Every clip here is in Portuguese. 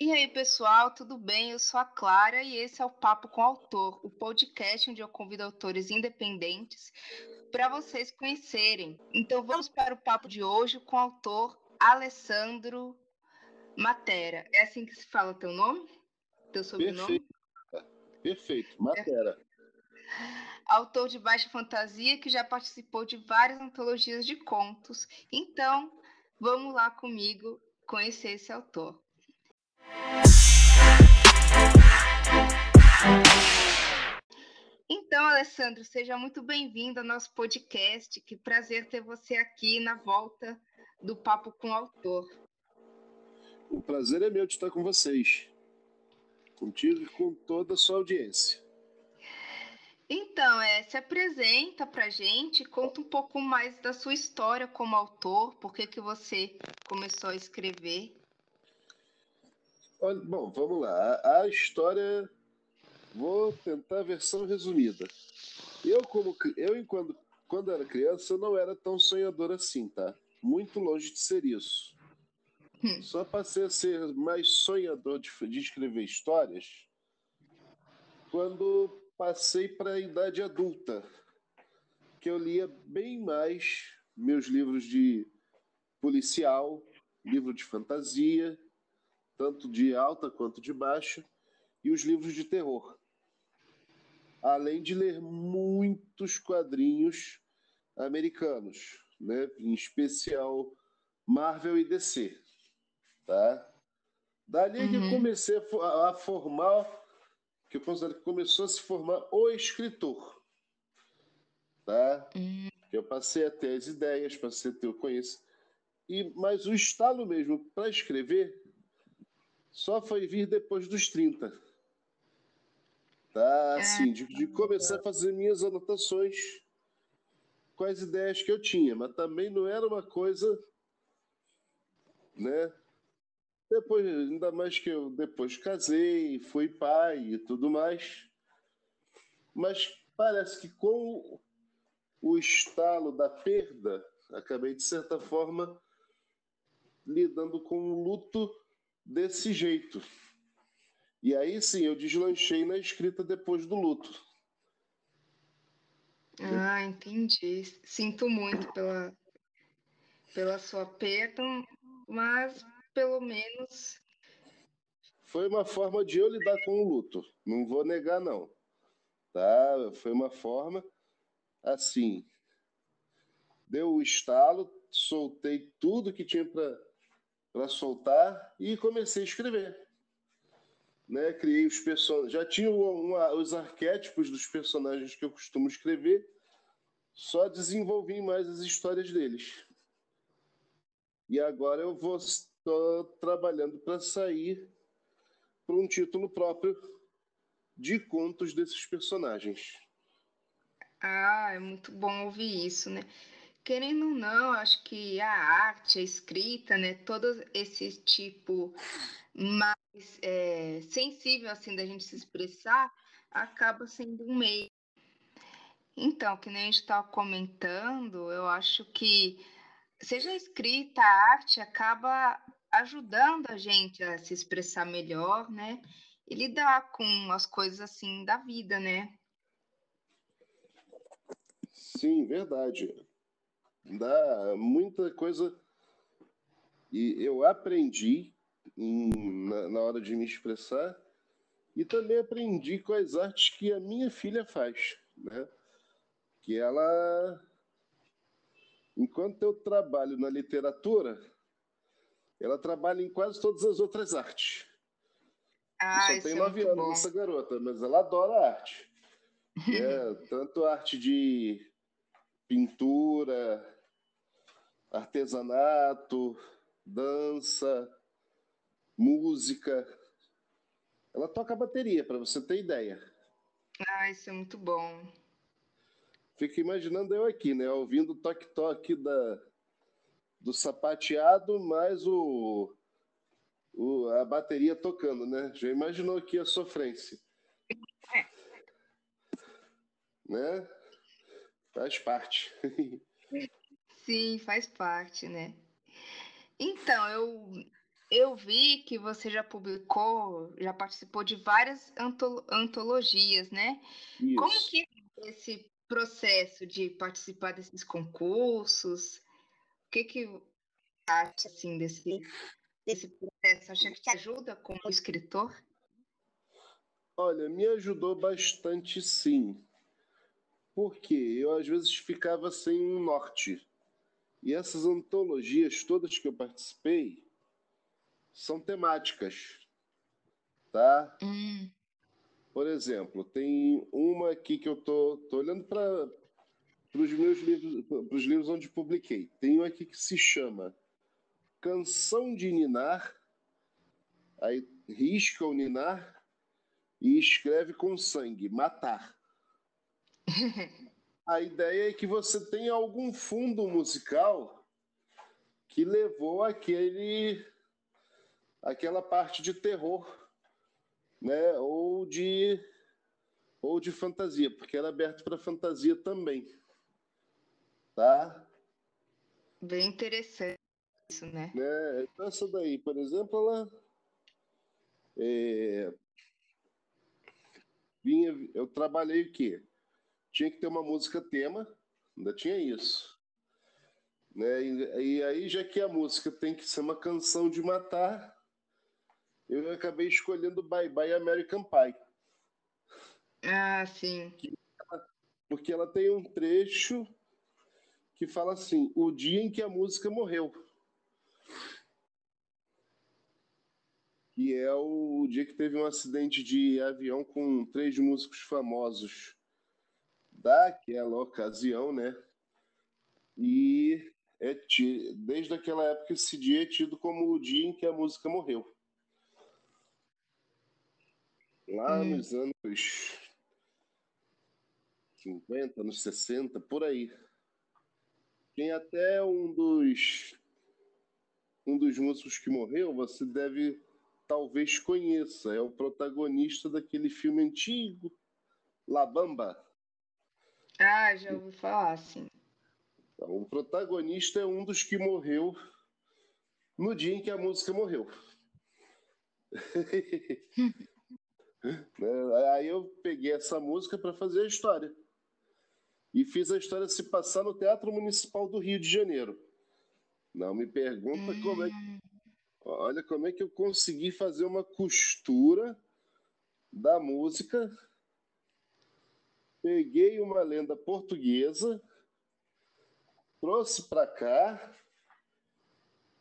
E aí, pessoal, tudo bem? Eu sou a Clara e esse é o Papo com o Autor, o podcast onde eu convido autores independentes para vocês conhecerem. Então, vamos para o papo de hoje com o autor Alessandro Matera. É assim que se fala teu nome? Teu sobrenome? Perfeito, Perfeito. Matera. Autor de baixa fantasia que já participou de várias antologias de contos. Então, vamos lá comigo conhecer esse autor. Então, Alessandro, seja muito bem-vindo ao nosso podcast. Que prazer ter você aqui na volta do Papo com o Autor. O prazer é meu de estar com vocês, contigo e com toda a sua audiência. Então, é, se apresenta para gente, conta um pouco mais da sua história como autor, por que, que você começou a escrever. Olha, bom, vamos lá. A, a história, vou tentar a versão resumida. Eu, como eu, enquanto quando era criança, eu não era tão sonhador assim, tá? Muito longe de ser isso. Hum. Só passei a ser mais sonhador de, de escrever histórias quando passei para a idade adulta, que eu lia bem mais meus livros de policial, livro de fantasia, tanto de alta quanto de baixa, e os livros de terror. Além de ler muitos quadrinhos americanos, né? em especial Marvel e DC. Tá? Dali uhum. que eu comecei a, a formar, que eu considero que começou a se formar o escritor. Tá? Uhum. Eu passei a ter as ideias, passei a ter o conhecimento. E, mas o estalo mesmo para escrever só foi vir depois dos 30. Tá, assim, de, de começar a fazer minhas anotações com as ideias que eu tinha, mas também não era uma coisa, né? Depois, ainda mais que eu depois casei, fui pai e tudo mais. Mas parece que com o estalo da perda, acabei de certa forma lidando com o luto desse jeito. E aí sim, eu deslanchei na escrita depois do luto. Ah, entendi. Sinto muito pela, pela sua perda, mas pelo menos. Foi uma forma de eu lidar com o luto. Não vou negar, não. Tá? Foi uma forma assim. Deu o estalo, soltei tudo que tinha para para soltar e comecei a escrever. Né? Criei os personagens. Já tinha uma, os arquétipos dos personagens que eu costumo escrever, só desenvolvi mais as histórias deles. E agora eu vou estou trabalhando para sair para um título próprio de contos desses personagens. Ah, é muito bom ouvir isso, né? Querendo ou não, acho que a arte, a escrita, né, todo esse tipo mais é, sensível assim da gente se expressar, acaba sendo um meio. Então, que nem a gente estava comentando, eu acho que seja a escrita, a arte acaba ajudando a gente a se expressar melhor, né? E lidar com as coisas assim da vida, né? Sim, verdade dá muita coisa. E eu aprendi em, na, na, hora de me expressar e também aprendi com as artes que a minha filha faz, né? Que ela, enquanto eu trabalho na literatura, ela trabalha em quase todas as outras artes. Ah, só tem é nove é anos essa garota, mas ela adora arte. é, tanto arte de pintura, artesanato, dança, música. Ela toca bateria, para você ter ideia. Ah, isso é muito bom. Fico imaginando eu aqui, né? Ouvindo o toque-toque da, do sapateado, mais o, o, a bateria tocando, né? Já imaginou aqui a sofrência. É. Né? Faz parte. Sim, faz parte, né? Então, eu eu vi que você já publicou, já participou de várias antologias, né? Isso. Como que é esse processo de participar desses concursos? O que que acha assim desse, desse processo? Acha que te ajuda como escritor? Olha, me ajudou bastante sim. Porque eu às vezes ficava sem um norte. E essas antologias todas que eu participei são temáticas, tá? Hum. Por exemplo, tem uma aqui que eu tô, tô olhando para os meus livros, para os livros onde publiquei. Tem um aqui que se chama Canção de Ninar, aí risca o Ninar e escreve com sangue, matar. A ideia é que você tenha algum fundo musical que levou aquele aquela parte de terror, né? Ou de ou de fantasia, porque era aberto para fantasia também, tá? Bem interessante isso, né? né? Então essa daí, por exemplo, ela é, vinha, eu trabalhei o quê? Tinha que ter uma música tema, ainda tinha isso. Né? E, e, aí, já que a música tem que ser uma canção de matar, eu acabei escolhendo Bye Bye American Pie. Ah, sim. Porque ela tem um trecho que fala assim: o dia em que a música morreu. Que é o dia que teve um acidente de avião com três músicos famosos daquela ocasião, né? E é desde aquela época esse dia é tido como o dia em que a música morreu. Lá hum. nos anos 50, anos 60, por aí. Tem até um dos um dos músicos que morreu, você deve talvez conheça, é o protagonista daquele filme antigo, La Bamba. Ah, já ouvi falar, sim. Então, o protagonista é um dos que morreu no dia em que a música morreu. Né? Aí eu peguei essa música para fazer a história. E fiz a história se passar no Teatro Municipal do Rio de Janeiro. Não me pergunta hum. como é que. Hum. Olha como é que eu consegui fazer uma costura da música. Peguei uma lenda portuguesa, trouxe para cá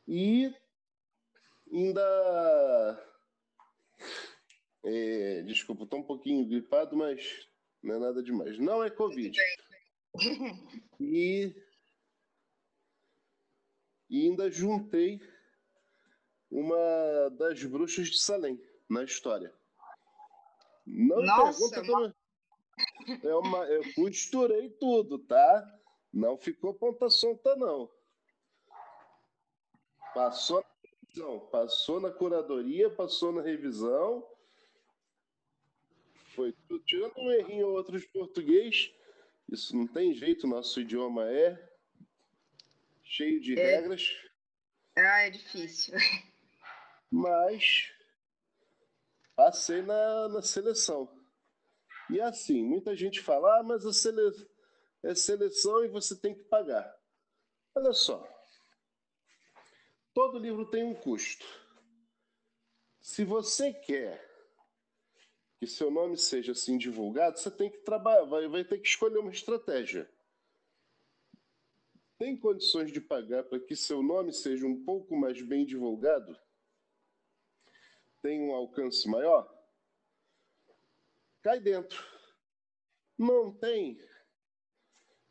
e ainda é, desculpa, estou um pouquinho gripado, mas não é nada demais. Não é Covid. E, e ainda juntei uma das bruxas de Salem na história. Não Nossa, pergunta como... é uma, eu costurei tudo, tá? Não ficou ponta solta, não. Passou na revisão, passou na curadoria, passou na revisão foi tudo. Tirando um errinho ou outro de português, isso não tem jeito, nosso idioma é cheio de é. regras. Ah, é difícil. Mas passei na, na seleção. E assim, muita gente fala, ah, mas a é seleção e você tem que pagar. Olha só. Todo livro tem um custo. Se você quer que seu nome seja assim divulgado, você tem que trabalhar, vai, vai ter que escolher uma estratégia. Tem condições de pagar para que seu nome seja um pouco mais bem divulgado? Tem um alcance maior? Cai dentro. Não tem?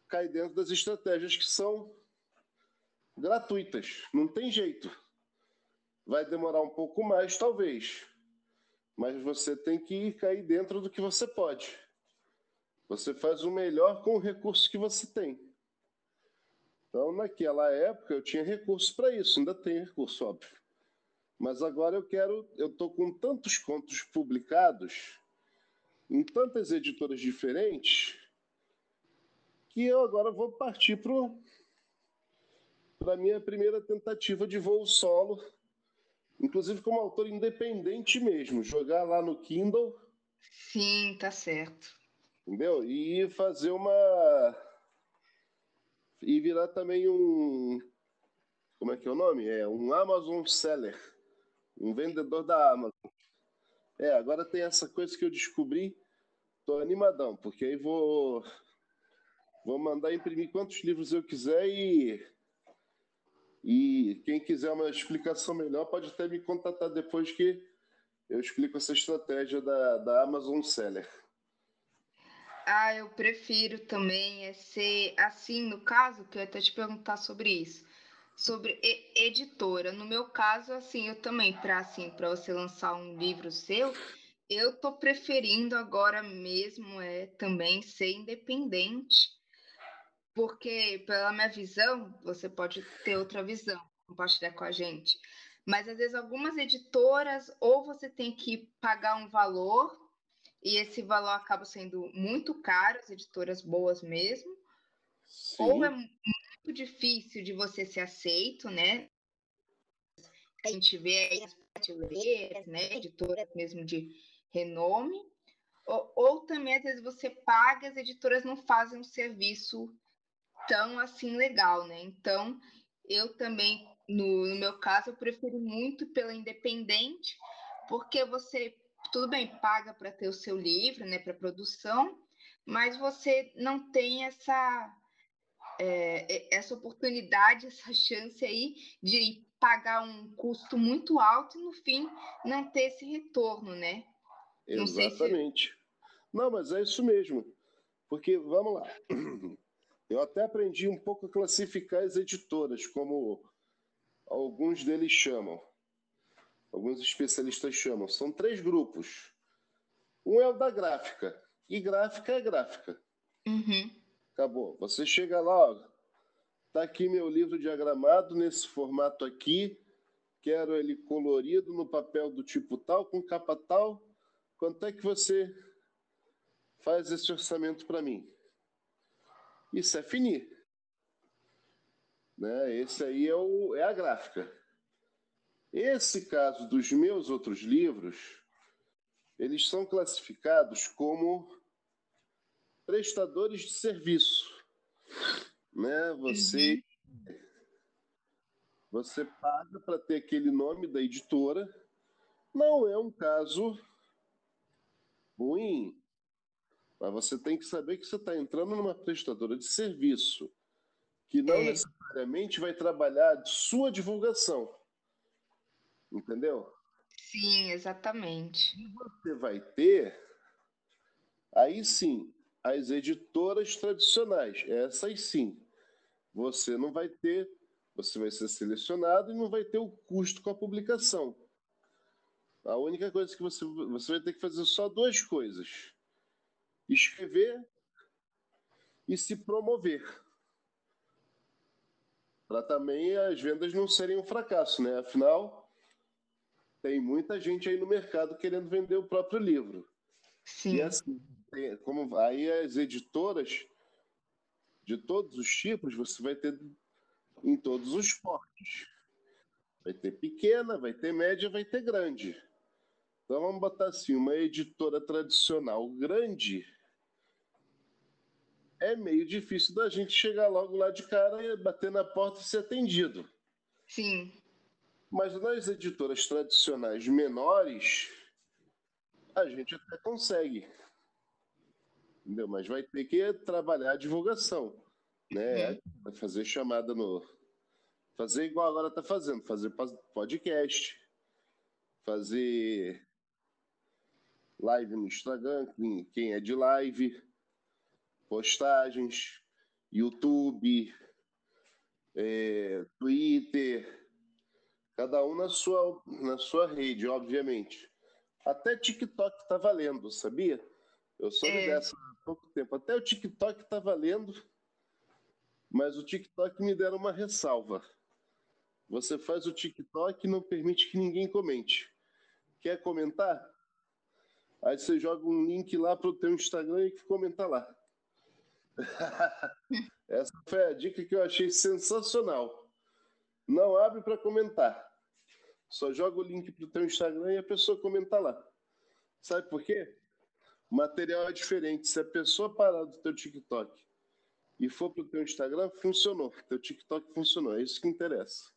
Cai dentro das estratégias que são gratuitas. Não tem jeito. Vai demorar um pouco mais, talvez mas você tem que cair dentro do que você pode. Você faz o melhor com o recurso que você tem. Então, naquela época, eu tinha recurso para isso, ainda tenho recurso, óbvio. Mas agora eu quero, eu estou com tantos contos publicados em tantas editoras diferentes que eu agora vou partir para a minha primeira tentativa de voo solo inclusive como autor independente mesmo, jogar lá no Kindle. Sim, tá certo. Entendeu? E fazer uma. E virar também um. Como é que é o nome? É um Amazon Seller. Um vendedor da Amazon. É, agora tem essa coisa que eu descobri. Tô animadão, porque aí vou. Vou mandar imprimir quantos livros eu quiser e e quem quiser uma explicação melhor pode até me contatar depois que eu explico essa estratégia da, da Amazon Seller. Ah, eu prefiro também é ser assim, no caso, que eu ia até te perguntar sobre isso, sobre editora. No meu caso, assim, eu também, para assim, você lançar um livro seu, eu tô preferindo agora mesmo é também ser independente porque, pela minha visão, você pode ter outra visão, compartilhar com a gente. Mas às vezes algumas editoras, ou você tem que pagar um valor, e esse valor acaba sendo muito caro, as editoras boas mesmo, Sim. ou é muito difícil de você ser aceito, né? A gente vê aí as prateleiras, né? Editoras mesmo de renome. Ou, ou, também, às vezes, você paga, as editoras não fazem um serviço tão assim legal, né? Então, eu também, no, no meu caso, eu prefiro muito pela independente, porque você, tudo bem, paga para ter o seu livro, né, para produção, mas você não tem essa é, essa oportunidade, essa chance aí de pagar um custo muito alto e no fim não ter esse retorno, né? Exatamente. Não, se... não mas é isso mesmo. Porque, vamos lá, Eu até aprendi um pouco a classificar as editoras, como alguns deles chamam, alguns especialistas chamam. São três grupos. Um é o da gráfica, e gráfica é gráfica. Uhum. Acabou. Você chega lá, ó, tá aqui meu livro diagramado nesse formato aqui, quero ele colorido no papel do tipo tal, com capa tal. Quanto é que você faz esse orçamento para mim? Isso é finir. Né? Esse aí é, o, é a gráfica. Esse caso dos meus outros livros, eles são classificados como prestadores de serviço. Né? Você, uhum. você paga para ter aquele nome da editora. Não é um caso ruim, mas você tem que saber que você está entrando numa prestadora de serviço que não é. necessariamente vai trabalhar sua divulgação. Entendeu? Sim, exatamente. E você vai ter, aí sim, as editoras tradicionais. Essas sim. Você não vai ter, você vai ser selecionado e não vai ter o custo com a publicação. A única coisa que você, você vai ter que fazer só duas coisas escrever e se promover. Para também as vendas não serem um fracasso, né? Afinal, tem muita gente aí no mercado querendo vender o próprio livro. Sim. E assim, como aí as editoras de todos os tipos, você vai ter em todos os portes. Vai ter pequena, vai ter média, vai ter grande. Então vamos botar assim, uma editora tradicional grande é meio difícil da gente chegar logo lá de cara e bater na porta e ser atendido. Sim. Mas nas editoras tradicionais menores, a gente até consegue. Entendeu? Mas vai ter que trabalhar a divulgação. Né? Fazer chamada no. Fazer igual agora está fazendo, fazer podcast, fazer live no Instagram, quem é de live postagens, YouTube, é, Twitter, cada um na sua, na sua rede, obviamente. Até TikTok está valendo, sabia? Eu soube é. dessa pouco tempo. Até o TikTok está valendo, mas o TikTok me deram uma ressalva. Você faz o TikTok e não permite que ninguém comente. Quer comentar? Aí você joga um link lá para o teu Instagram e comenta lá. Essa foi a dica que eu achei sensacional. Não abre para comentar. Só joga o link pro teu Instagram e a pessoa comenta lá. Sabe por quê? O material é diferente. Se a pessoa parar do teu TikTok e for pro teu Instagram, funcionou. Teu TikTok funcionou. É isso que interessa.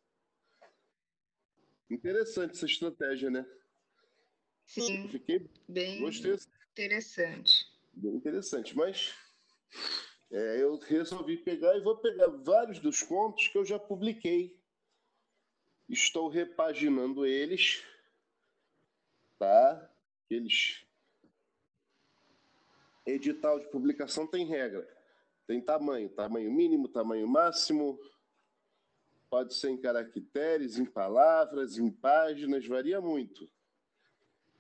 Interessante essa estratégia, né? Sim. Fiquei bem gostei. interessante. Bem interessante, mas é, eu resolvi pegar e vou pegar vários dos contos que eu já publiquei. Estou repaginando eles, tá? Eles edital de publicação tem regra. Tem tamanho, tamanho mínimo, tamanho máximo. Pode ser em caracteres, em palavras, em páginas, varia muito.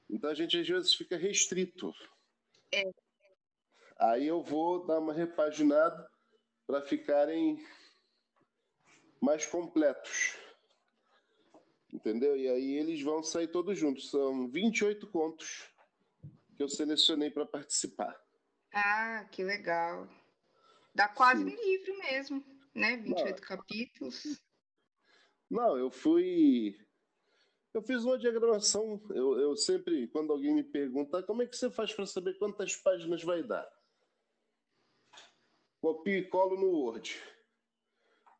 Então a gente às vezes fica restrito. É. Aí eu vou dar uma repaginada para ficarem mais completos. Entendeu? E aí eles vão sair todos juntos. São 28 contos que eu selecionei para participar. Ah, que legal. Dá quase Sim. um livro mesmo, né? 28 Não. capítulos. Não, eu fui. Eu fiz uma diagramação. Eu, eu sempre, quando alguém me pergunta como é que você faz para saber quantas páginas vai dar, copio e colo no Word.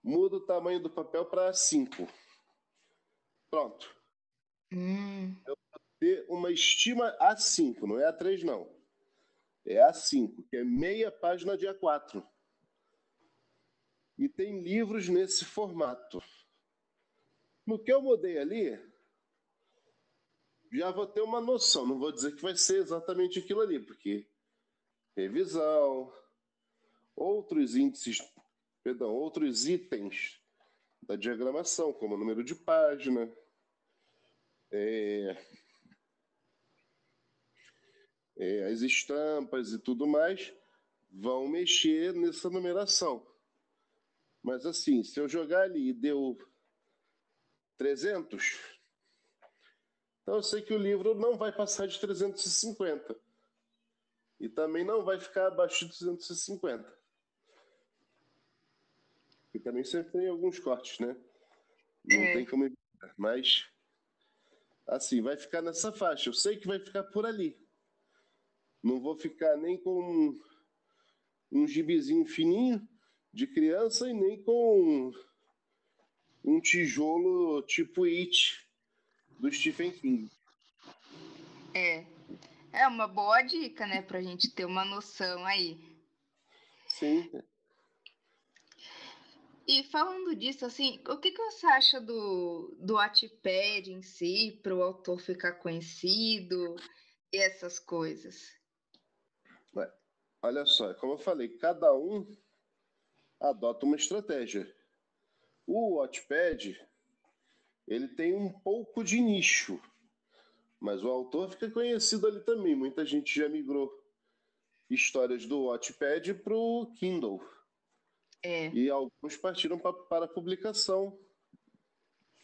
Muda o tamanho do papel para 5. Pronto. Hum. Eu vou ter uma estima A5, não é A3, não. É A5, que é meia página de A4. E tem livros nesse formato. No que eu mudei ali, já vou ter uma noção. Não vou dizer que vai ser exatamente aquilo ali, porque revisão, outros índices, perdão, outros itens da diagramação, como número de página, é, é, as estampas e tudo mais, vão mexer nessa numeração. Mas assim, se eu jogar ali e deu 300, então eu sei que o livro não vai passar de 350. E também não vai ficar abaixo de 250. E também sempre tem alguns cortes, né? Não é. tem como evitar. Mas, assim, vai ficar nessa faixa. Eu sei que vai ficar por ali. Não vou ficar nem com um, um gibizinho fininho de criança e nem com um tijolo tipo It do Stephen King. É. É uma boa dica, né? Pra gente ter uma noção aí. Sim. E falando disso, assim, o que, que você acha do, do Wattpad em si, para o autor ficar conhecido e essas coisas? Olha só, como eu falei, cada um adota uma estratégia. O Watchpad, ele tem um pouco de nicho, mas o autor fica conhecido ali também. Muita gente já migrou histórias do Watchpad para o Kindle. É. E alguns partiram pra, para publicação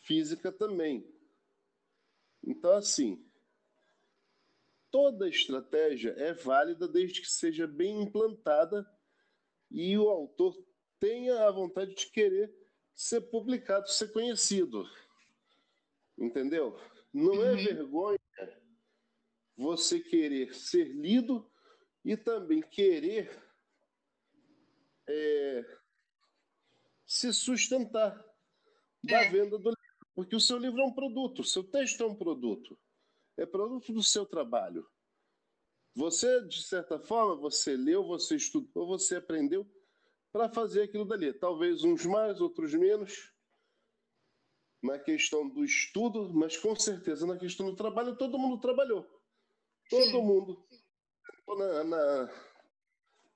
física também. Então, assim, toda estratégia é válida desde que seja bem implantada e o autor tenha a vontade de querer ser publicado, ser conhecido. Entendeu? Não é uhum. é vergonha você querer ser lido e também querer é, se sustentar da é. venda do livro. Porque o seu livro é um produto, o seu texto é um produto é produto do seu trabalho. Você, de certa forma, você leu, você estudou, você aprendeu para fazer aquilo dali. Talvez uns mais, outros menos, na questão do estudo, mas com certeza na questão do trabalho, todo mundo trabalhou. Todo Sim. mundo. Na, na,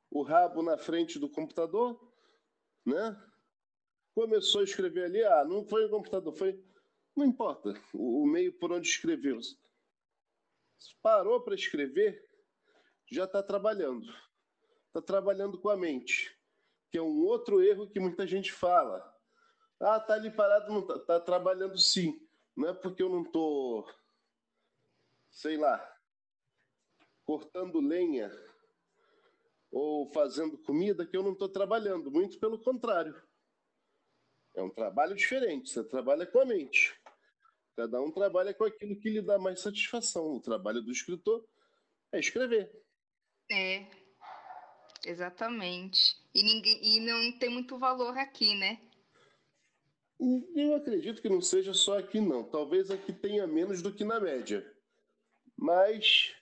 o rabo na frente do computador, né? Começou a escrever ali, ah, não foi o computador, foi. Não importa o, o meio por onde escreveu parou para escrever, já está trabalhando. Está trabalhando com a mente, que é um outro erro que muita gente fala. Ah, tá ali parado, não tá, tá trabalhando sim. Não é porque eu não tô, sei lá, cortando lenha ou fazendo comida que eu não estou trabalhando. Muito pelo contrário. É um trabalho diferente. Você trabalha com a mente. Cada um trabalha com aquilo que lhe dá mais satisfação. O trabalho do escritor é escrever. É, exatamente. E, ninguém, e não tem muito valor aqui, né? Eu acredito que não seja só aqui, não. Talvez aqui tenha menos do que na média. Mas,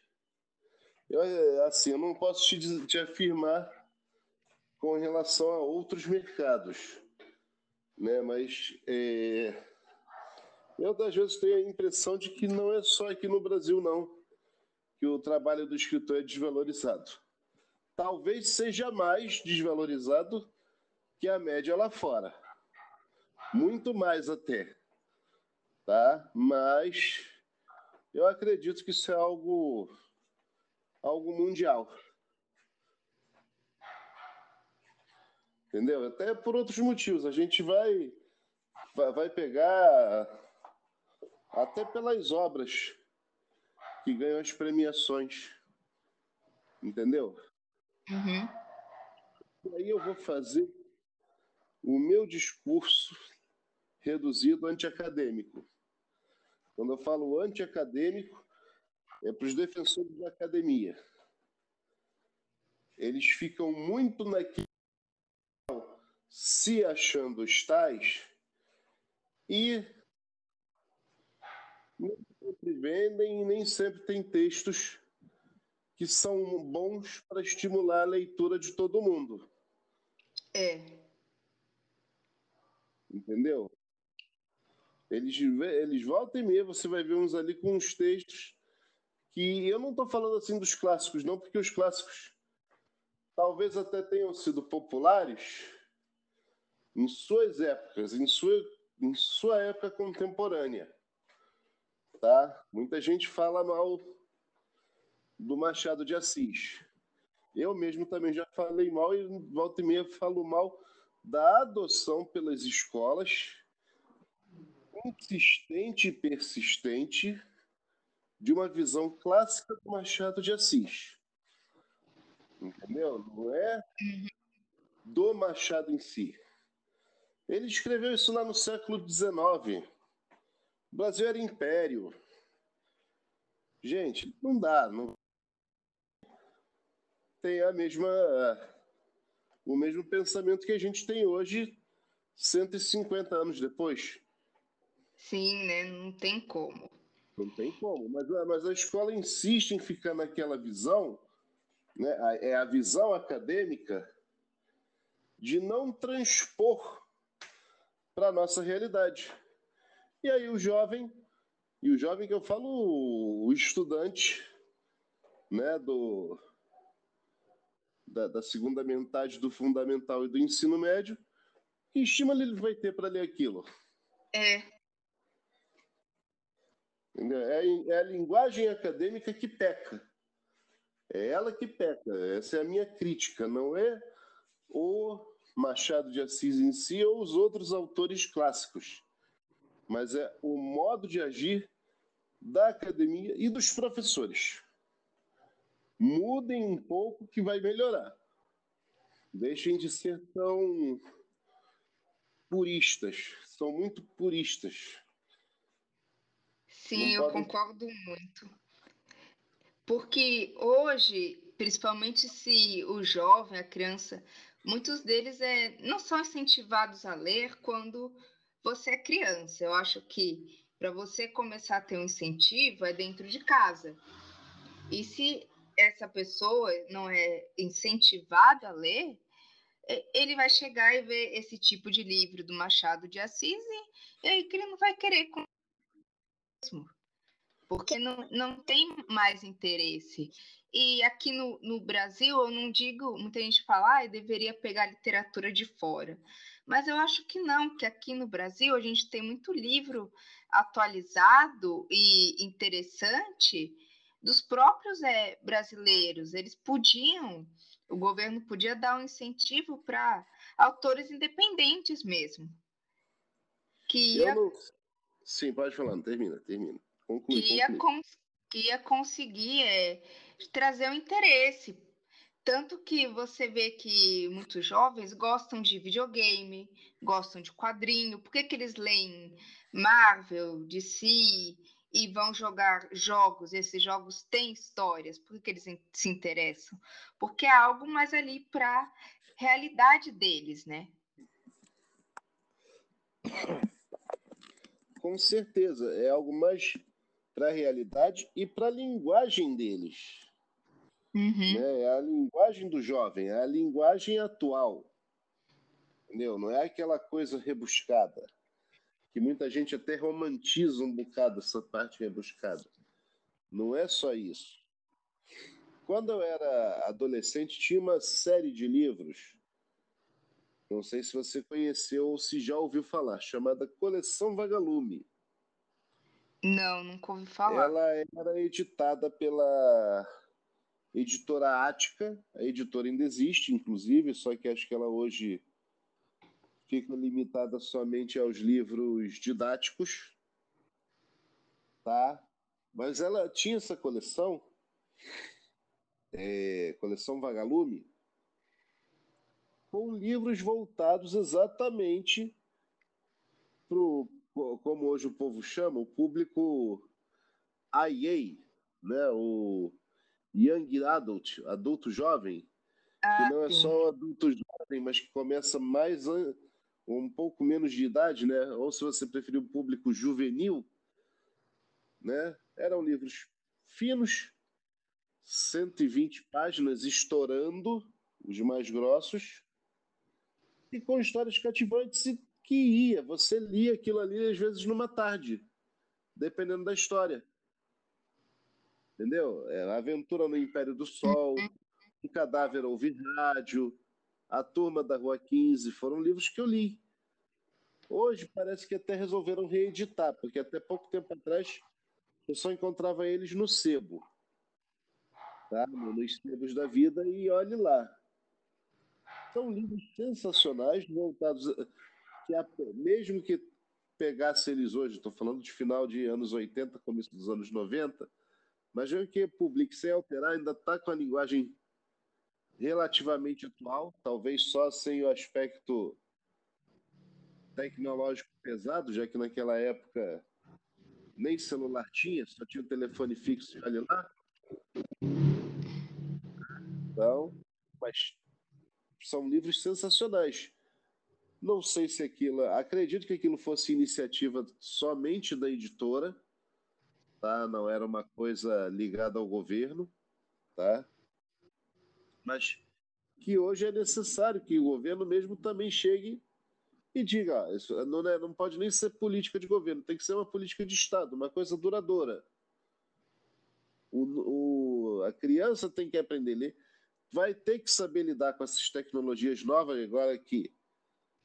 eu, assim, eu não posso te, te afirmar com relação a outros mercados. Né? Mas é, eu, às vezes, tenho a impressão de que não é só aqui no Brasil, não, que o trabalho do escritor é desvalorizado. Talvez seja mais desvalorizado que a média lá fora muito mais até, tá? Mas eu acredito que isso é algo, algo mundial. Entendeu? Até por outros motivos. A gente vai, vai pegar até pelas obras que ganham as premiações. Entendeu? Uhum. E aí eu vou fazer o meu discurso reduzido antiacadêmico. Quando eu falo antiacadêmico, é para os defensores da academia. Eles ficam muito naquilo se achando os tais e nem sempre vendem e nem sempre tem textos que são bons para estimular a leitura de todo mundo. É. Entendeu? Eles, eles voltam e meia, você vai ver uns ali com uns textos que eu não estou falando assim dos clássicos, não, porque os clássicos talvez até tenham sido populares em suas épocas, em sua, em sua época contemporânea. Tá? Muita gente fala mal do Machado de Assis. Eu mesmo também já falei mal e volta e meia falo mal da adoção pelas escolas consistente e persistente de uma visão clássica do Machado de Assis. Entendeu? Não é do Machado em si. Ele escreveu isso lá no século XIX. O Brasil era império. Gente, não dá. Não tem a mesma o mesmo pensamento que a gente tem hoje, 150 anos depois. Sim, né? Não tem como. Não tem como. Mas, mas a escola insiste em ficar naquela visão, né? é a visão acadêmica, de não transpor para a nossa realidade. E aí o jovem, e o jovem que eu falo, o estudante né, do, da, da segunda metade do fundamental e do ensino médio, que estímulo ele vai ter para ler aquilo? É, é, é a linguagem acadêmica que peca. É ela que peca. Essa é a minha crítica. Não é o Machado de Assis em si ou os outros autores clássicos, mas é o modo de agir da academia e dos professores. Mudem um pouco que vai melhorar. Deixem de ser tão puristas. São muito puristas. Sim, eu concordo muito. Porque hoje, principalmente se o jovem, a criança, muitos deles é, não são incentivados a ler quando você é criança. Eu acho que para você começar a ter um incentivo é dentro de casa. E se essa pessoa não é incentivada a ler, ele vai chegar e ver esse tipo de livro do Machado de Assis e, aí ele não vai querer mesmo, porque não, não tem mais interesse. E aqui no, no Brasil, eu não digo, muita gente fala, ah, deveria pegar literatura de fora. Mas eu acho que não, que aqui no Brasil a gente tem muito livro atualizado e interessante dos próprios é, brasileiros. Eles podiam, o governo podia dar um incentivo para autores independentes mesmo. Que ia... não, Sim, pode falar, termina, termina. Conclui, que, ia que ia conseguir é, trazer o um interesse. Tanto que você vê que muitos jovens gostam de videogame, gostam de quadrinho. Por que, que eles leem Marvel, DC e vão jogar jogos? Esses jogos têm histórias. Por que, que eles se interessam? Porque é algo mais ali para a realidade deles, né? Com certeza, é algo mais para a realidade e para a linguagem deles. Uhum. Né? É a linguagem do jovem, é a linguagem atual. Entendeu? Não é aquela coisa rebuscada, que muita gente até romantiza um bocado essa parte rebuscada. Não é só isso. Quando eu era adolescente, tinha uma série de livros, não sei se você conheceu ou se já ouviu falar, chamada Coleção Vagalume. Não, nunca ouvi falar. Ela era editada pela editora Ática, a editora ainda existe, inclusive, só que acho que ela hoje fica limitada somente aos livros didáticos, tá? Mas ela tinha essa coleção, é, coleção Vagalume, com livros voltados exatamente para como hoje o povo chama, o público IA, né? O Young Adult, adulto jovem, ah, que não é só adulto jovem, mas que começa mais um pouco menos de idade, né? Ou se você preferir o público juvenil, né? Eram livros finos, 120 páginas estourando, os mais grossos, e com histórias cativantes e que ia, você lia aquilo ali às vezes numa tarde, dependendo da história. Entendeu? É, Aventura no Império do Sol, Um Cadáver Ouvir Rádio, A Turma da Rua 15, foram livros que eu li. Hoje parece que até resolveram reeditar, porque até pouco tempo atrás eu só encontrava eles no sebo, tá? nos sebos da vida, e olhe lá. São livros sensacionais, voltados que a, mesmo que pegasse eles hoje, estou falando de final de anos 80, começo dos anos 90, mas mesmo que publique sem alterar, ainda está com a linguagem relativamente atual, talvez só sem o aspecto tecnológico pesado, já que naquela época nem celular tinha, só tinha o telefone fixo ali lá. Então, mas são livros sensacionais. Não sei se aquilo. Acredito que aquilo fosse iniciativa somente da editora, tá? Não era uma coisa ligada ao governo, tá? Mas que hoje é necessário que o governo mesmo também chegue e diga: ah, isso não, é, não pode nem ser política de governo, tem que ser uma política de Estado, uma coisa duradoura. O, o, a criança tem que aprender a ler, vai ter que saber lidar com essas tecnologias novas agora que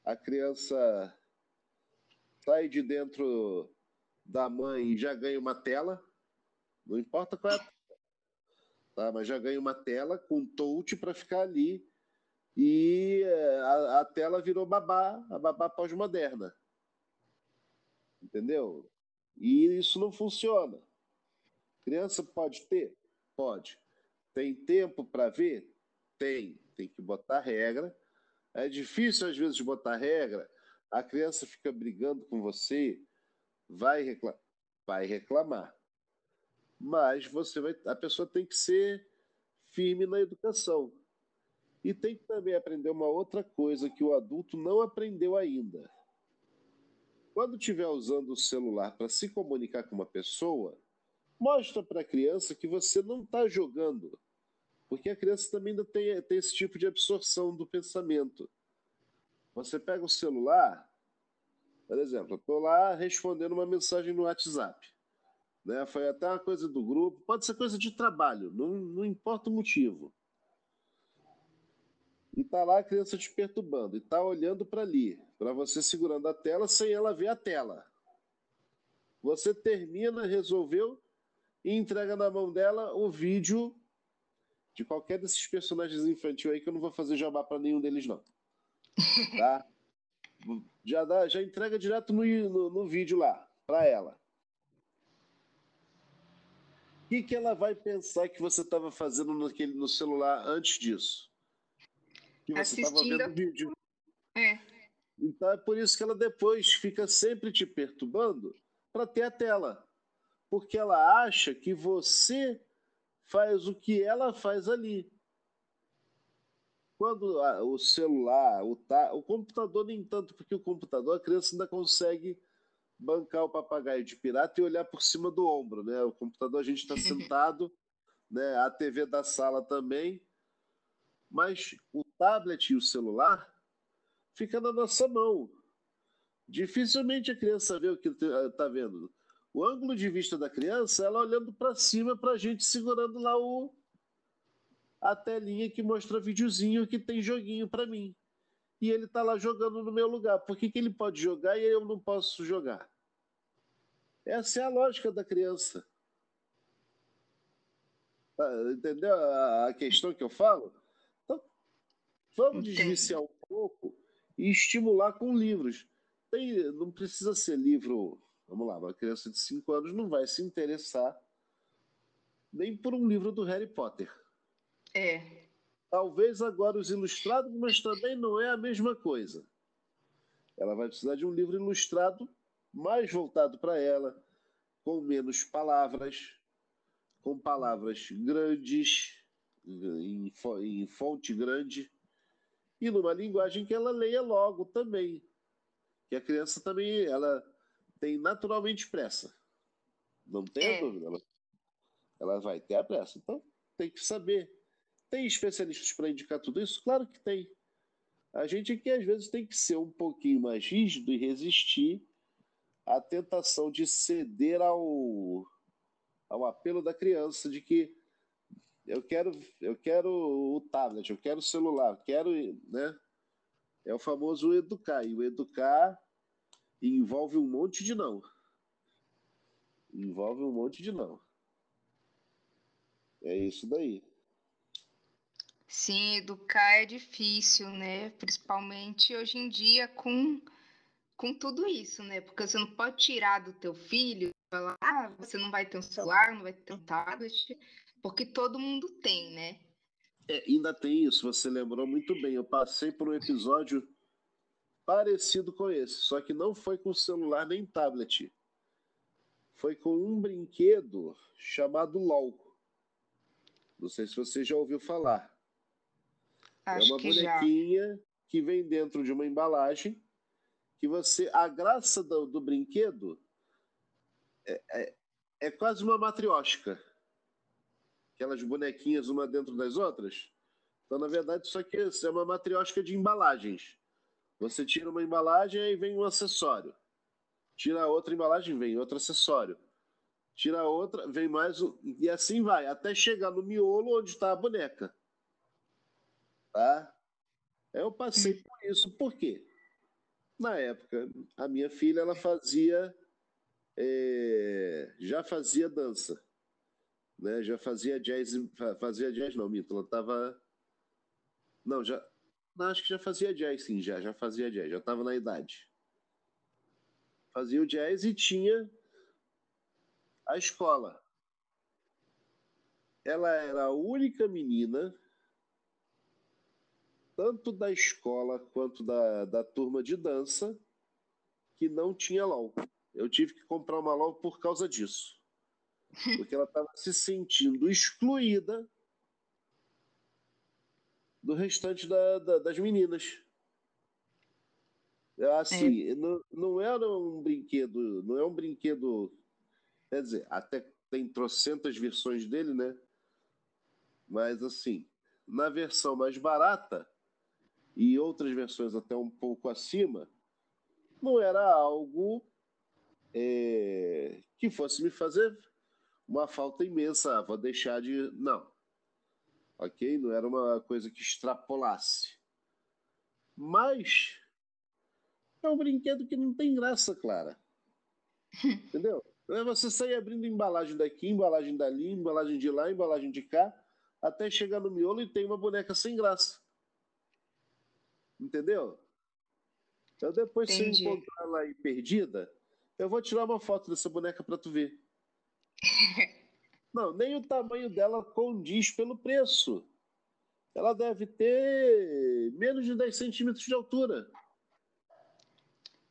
a criança sai de dentro da mãe e já ganha uma tela, não importa qual é, tá? mas já ganha uma tela com touch para ficar ali e é, a, a, tela virou babá, a babá pós-moderna. Entendeu? E isso não funciona. Criança pode ter? Pode. Tem tempo para ver? Tem. Tem que botar regra é difícil, às vezes, botar regra. A criança fica brigando com você, vai, recla vai reclamar. Mas você vai, a pessoa tem que ser firme na educação. E tem que também aprender uma outra coisa que o adulto não aprendeu ainda. Quando estiver usando o celular para se comunicar com uma pessoa, mostra para a criança que você não está jogando, porque a criança também ainda tem, tem esse tipo de absorção do pensamento. Você pega o celular, por exemplo, eu estou lá respondendo uma mensagem no WhatsApp. Né? Foi até uma coisa do grupo, pode ser coisa de trabalho, não, não importa o motivo. E tá lá a criança te perturbando, e tá olhando para ali, para você segurando a tela sem ela ver a tela. Você termina, resolveu e entrega na mão dela o vídeo de qualquer desses personagens infantis aí que eu não vou fazer jabá para nenhum deles não. Tá? Já, dá, já entrega direto no, no, no vídeo lá para ela. O que, que ela vai pensar que você estava fazendo naquele, no celular antes disso? Que você estava vendo vídeo. É. Então é por isso que ela depois fica sempre te perturbando para ter a tela. Porque ela acha que você faz o que ela faz ali. Quando a, o celular, o, ta, o computador, nem tanto, porque o computador a criança ainda consegue bancar o papagaio de pirata e olhar por cima do ombro. Né? O computador a gente está sentado, né? a TV da sala também. Mas o tablet e o celular fica na nossa mão. Dificilmente a criança vê o que está vendo. O ângulo de vista da criança, ela olhando para cima para a gente segurando lá o, a telinha que mostra videozinho que tem joguinho para mim. E ele está lá jogando no meu lugar. Por que, que ele pode jogar e eu não posso jogar? Essa é a lógica da criança. Ah, entendeu a questão que eu falo? Então, vamos desviciar um pouco e estimular com livros. Tem, não precisa ser livro. Vamos lá, uma criança de 5 anos não vai se interessar nem por um livro do Harry Potter. É. Talvez agora os ilustrados, mas também não é a mesma coisa. Ela vai precisar de um livro ilustrado mais voltado para ela, com menos palavras, com palavras grandes, em, em fonte grande, e numa linguagem que ela leia logo também. Que a criança também ela tem naturalmente pressa. Não tem é. dúvida. Ela, ela vai ter a pressa. Então tem que saber tem especialistas para indicar tudo isso? Claro que tem. A gente aqui às vezes tem que ser um pouquinho mais rígido e resistir à tentação de ceder ao, ao apelo da criança de que eu quero, eu quero o tablet, eu quero o celular, eu quero, né? É o famoso educar. E o educar envolve um monte de não. Envolve um monte de não. É isso daí. Sim, educar é difícil, né? Principalmente hoje em dia com, com tudo isso, né? Porque você não pode tirar do teu filho, falar, ah, você não vai ter um celular, não vai ter um tablet, porque todo mundo tem, né? É, ainda tem isso, você lembrou muito bem. Eu passei por um episódio parecido com esse, só que não foi com celular nem tablet. Foi com um brinquedo chamado LOL. Não sei se você já ouviu falar. Acho é uma bonequinha já. que vem dentro de uma embalagem que você. A graça do, do brinquedo é, é, é, quase uma matriótica. Aquelas bonequinhas uma dentro das outras. Então, na verdade, isso aqui é uma matriótica de embalagens. Você tira uma embalagem e vem um acessório. Tira outra embalagem, vem outro acessório. Tira outra, vem mais um. E assim vai, até chegar no miolo onde está a boneca. Tá? Eu passei por isso. Por quê? Na época, a minha filha ela fazia. É, já fazia dança. Né? Já fazia jazz. Fazia jazz, não, Mito. Ela estava. Não, já. Não, acho que já fazia jazz, sim, já. Já fazia jazz. Já estava na idade. Fazia o jazz e tinha a escola. Ela era a única menina tanto da escola quanto da, da turma de dança, que não tinha LOL. Eu tive que comprar uma LOL por causa disso. Porque ela estava se sentindo excluída do restante da, da, das meninas. Assim, é. não, não era um brinquedo, não é um brinquedo. Quer dizer, até tem trocentas versões dele, né? Mas assim, na versão mais barata, e outras versões até um pouco acima, não era algo é, que fosse me fazer uma falta imensa. Ah, vou deixar de. Não. Ok? Não era uma coisa que extrapolasse. Mas é um brinquedo que não tem graça, Clara. Entendeu? É você sair abrindo embalagem daqui, embalagem dali, embalagem de lá, embalagem de cá, até chegar no miolo e tem uma boneca sem graça. Entendeu? Então depois Entendi. se eu encontrar ela aí perdida, eu vou tirar uma foto dessa boneca para tu ver. Não, nem o tamanho dela condiz pelo preço. Ela deve ter menos de 10 centímetros de altura.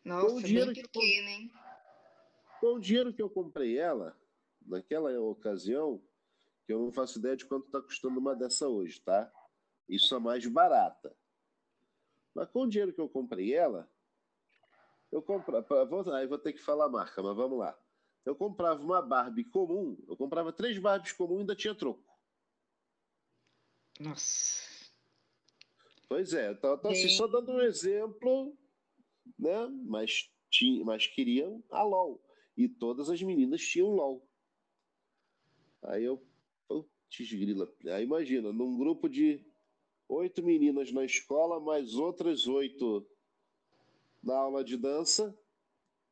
Nossa, com o dinheiro bem pequena, hein? Com o dinheiro que eu comprei ela, naquela ocasião, que eu não faço ideia de quanto está custando uma dessa hoje, tá? Isso é mais barata. Mas com o dinheiro que eu comprei ela, eu comprava. Vou, aí vou ter que falar a marca, mas vamos lá. Eu comprava uma Barbie comum, eu comprava três Barbies comuns e ainda tinha troco. Nossa. Pois é, então, então assim, só dando um exemplo, né? Mas, tinha, mas queriam a LOL. E todas as meninas tinham LOL. Aí eu. Putz, grila. Aí imagina, num grupo de oito meninas na escola, mais outras oito na aula de dança,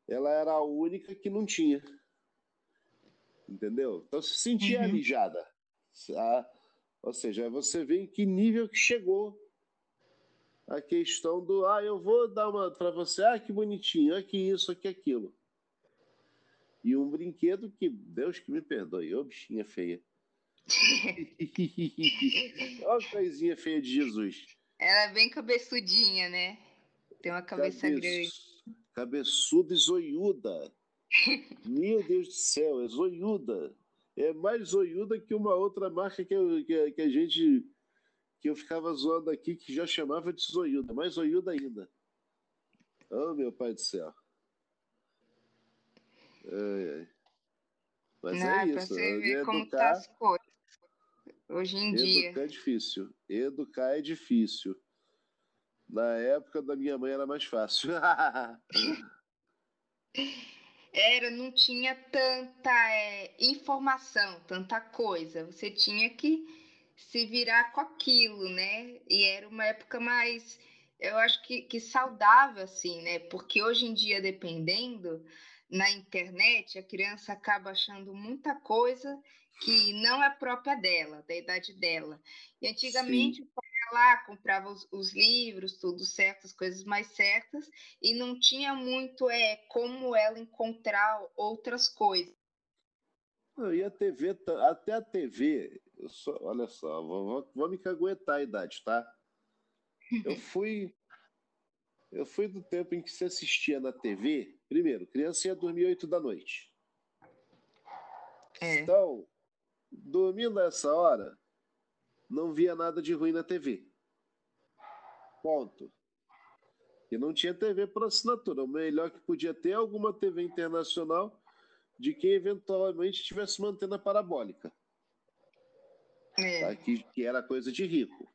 ela era a única que não tinha. Entendeu? Então se sentia uhum. alijada. Ah, ou seja, você vê em que nível que chegou a questão do ah, eu vou dar uma para você, ah, que bonitinho, aqui isso, aqui aquilo. E um brinquedo que, Deus que me perdoe, ô bichinha feia. Olha a coisinha feia de Jesus. Ela é bem cabeçudinha, né? Tem uma cabeça Cabeço, grande. Cabeçuda e zoiuda. Meu Deus do céu, é zoiuda. É mais zoiuda que uma outra marca que, eu, que, que, a gente. que eu ficava zoando aqui, que já chamava de zoiuda. Mais zoiuda ainda. Oh, meu pai do céu. Ai, ai. Mas Não, é isso. Você ver como tá as coisas. Hoje em Educar dia. Educar é difícil. Educar é difícil. Na época da minha mãe era mais fácil. era, não tinha tanta é, informação, tanta coisa. Você tinha que se virar com aquilo, né? E era uma época mais, eu acho que, que saudável, assim, né? Porque hoje em dia, dependendo, na internet, a criança acaba achando muita coisa que não é própria dela, da idade dela. E antigamente Sim. o lá, comprava os, os, livros, tudo certo, as coisas mais certas, e não tinha muito é, como ela encontrar outras coisas. e a TV, até a TV, só, olha só, vou, vou, me caguetar a idade, tá? Eu fui eu fui do tempo em que se assistia na TV, primeiro, criança ia dormir 8 da noite. É. Então, dormindo nessa hora, não via nada de ruim na TV. Ponto. E não tinha TV por assinatura. O melhor que podia ter é alguma TV internacional de quem eventualmente tivesse uma antena parabólica. É. Tá? Que, que era coisa de rico.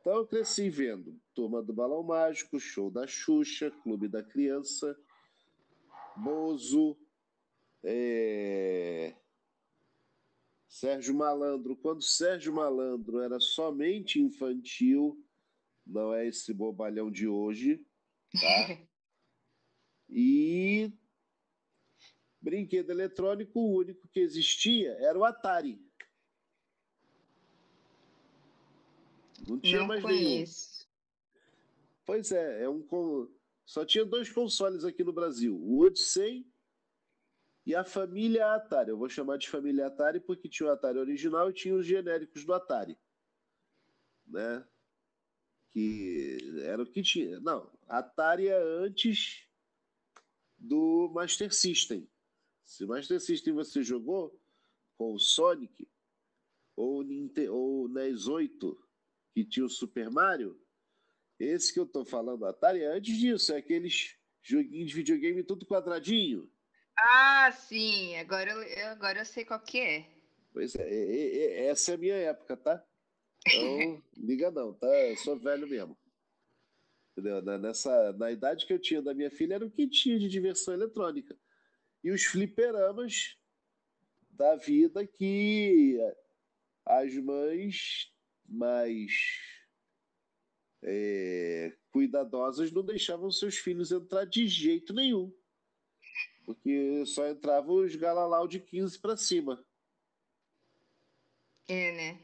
Então eu cresci vendo Turma do Balão Mágico, Show da Xuxa, Clube da Criança, Bozo, é... Sérgio Malandro. Quando Sérgio Malandro era somente infantil, não é esse bobalhão de hoje, tá? E brinquedo eletrônico, o único que existia era o Atari. Não tinha não mais conheço. nenhum. Pois é, é um só tinha dois consoles aqui no Brasil, o Odyssey e a família Atari. Eu vou chamar de família Atari porque tinha o Atari original e tinha os genéricos do Atari, né? Que era o que tinha. Não, Atari é antes do Master System. Se Master System você jogou com o Sonic ou o NES 8 que tinha o Super Mario, esse que eu tô falando, Atari, é antes disso, é aqueles joguinhos de videogame tudo quadradinho. Ah, sim, agora eu, agora eu sei qual que é. Pois é, é, é essa é a minha época, tá? Então, liga não, tá? Eu sou velho mesmo. Entendeu? Nessa, na idade que eu tinha da minha filha, era o que tinha de diversão eletrônica. E os fliperamas da vida que as mães mais é, cuidadosas não deixavam seus filhos entrar de jeito nenhum. Porque só entravam os galalau de 15 para cima. É, né?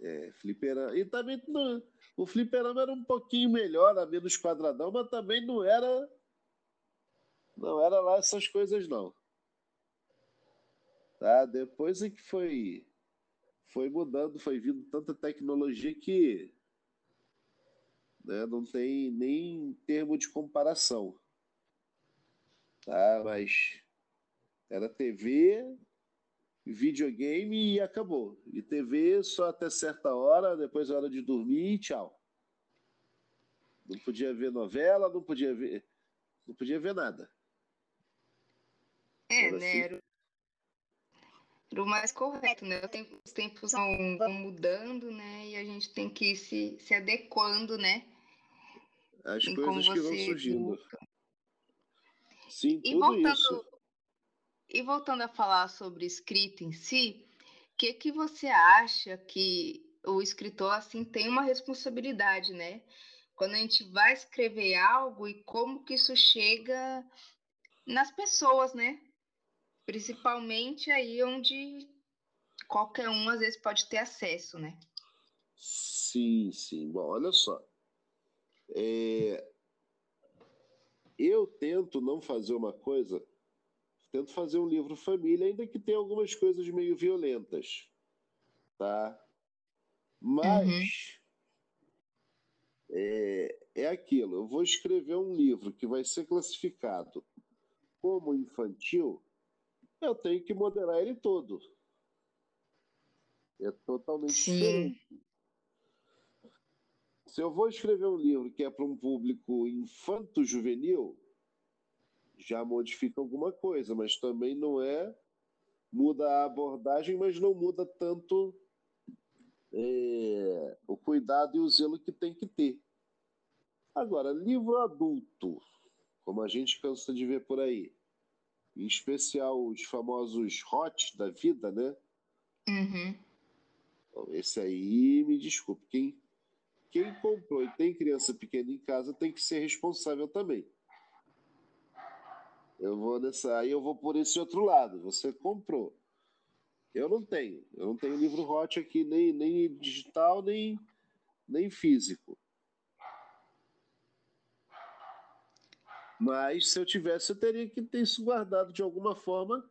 É, fliperama. E também no, o fliperama era um pouquinho melhor, era menos quadradão, mas também não era. Não era lá essas coisas, não. Tá? Depois é que foi, foi mudando, foi vindo tanta tecnologia que né, não tem nem termo de comparação. Tá? Mas era TV, videogame e acabou. E TV só até certa hora, depois é hora de dormir e tchau. Não podia ver novela, não podia ver, não podia ver nada. É, era né? Assim. Era, o mais correto, né? Os tempos vão, vão mudando, né? E a gente tem que ir se, se adequando, né? As e coisas que vão surgindo. Sim, e voltando, isso. E voltando a falar sobre escrita em si, o que, que você acha que o escritor assim tem uma responsabilidade, né? Quando a gente vai escrever algo e como que isso chega nas pessoas, né? Principalmente aí onde qualquer um às vezes pode ter acesso, né? Sim, sim. Bom, olha só. É... Eu tento não fazer uma coisa, tento fazer um livro família, ainda que tenha algumas coisas meio violentas, tá? Mas uhum. é, é aquilo. Eu vou escrever um livro que vai ser classificado como infantil eu tenho que moderar ele todo. É totalmente Sim. diferente. Se eu vou escrever um livro que é para um público infanto-juvenil, já modifica alguma coisa, mas também não é. Muda a abordagem, mas não muda tanto é, o cuidado e o zelo que tem que ter. Agora, livro adulto, como a gente cansa de ver por aí, em especial os famosos hot da vida, né? Uhum. Esse aí, me desculpe, quem, quem comprou e tem criança pequena em casa tem que ser responsável também. Eu vou nessa, aí eu vou por esse outro lado. Você comprou. Eu não tenho. Eu não tenho livro hot aqui, nem, nem digital, nem, nem físico. Mas se eu tivesse, eu teria que ter isso guardado de alguma forma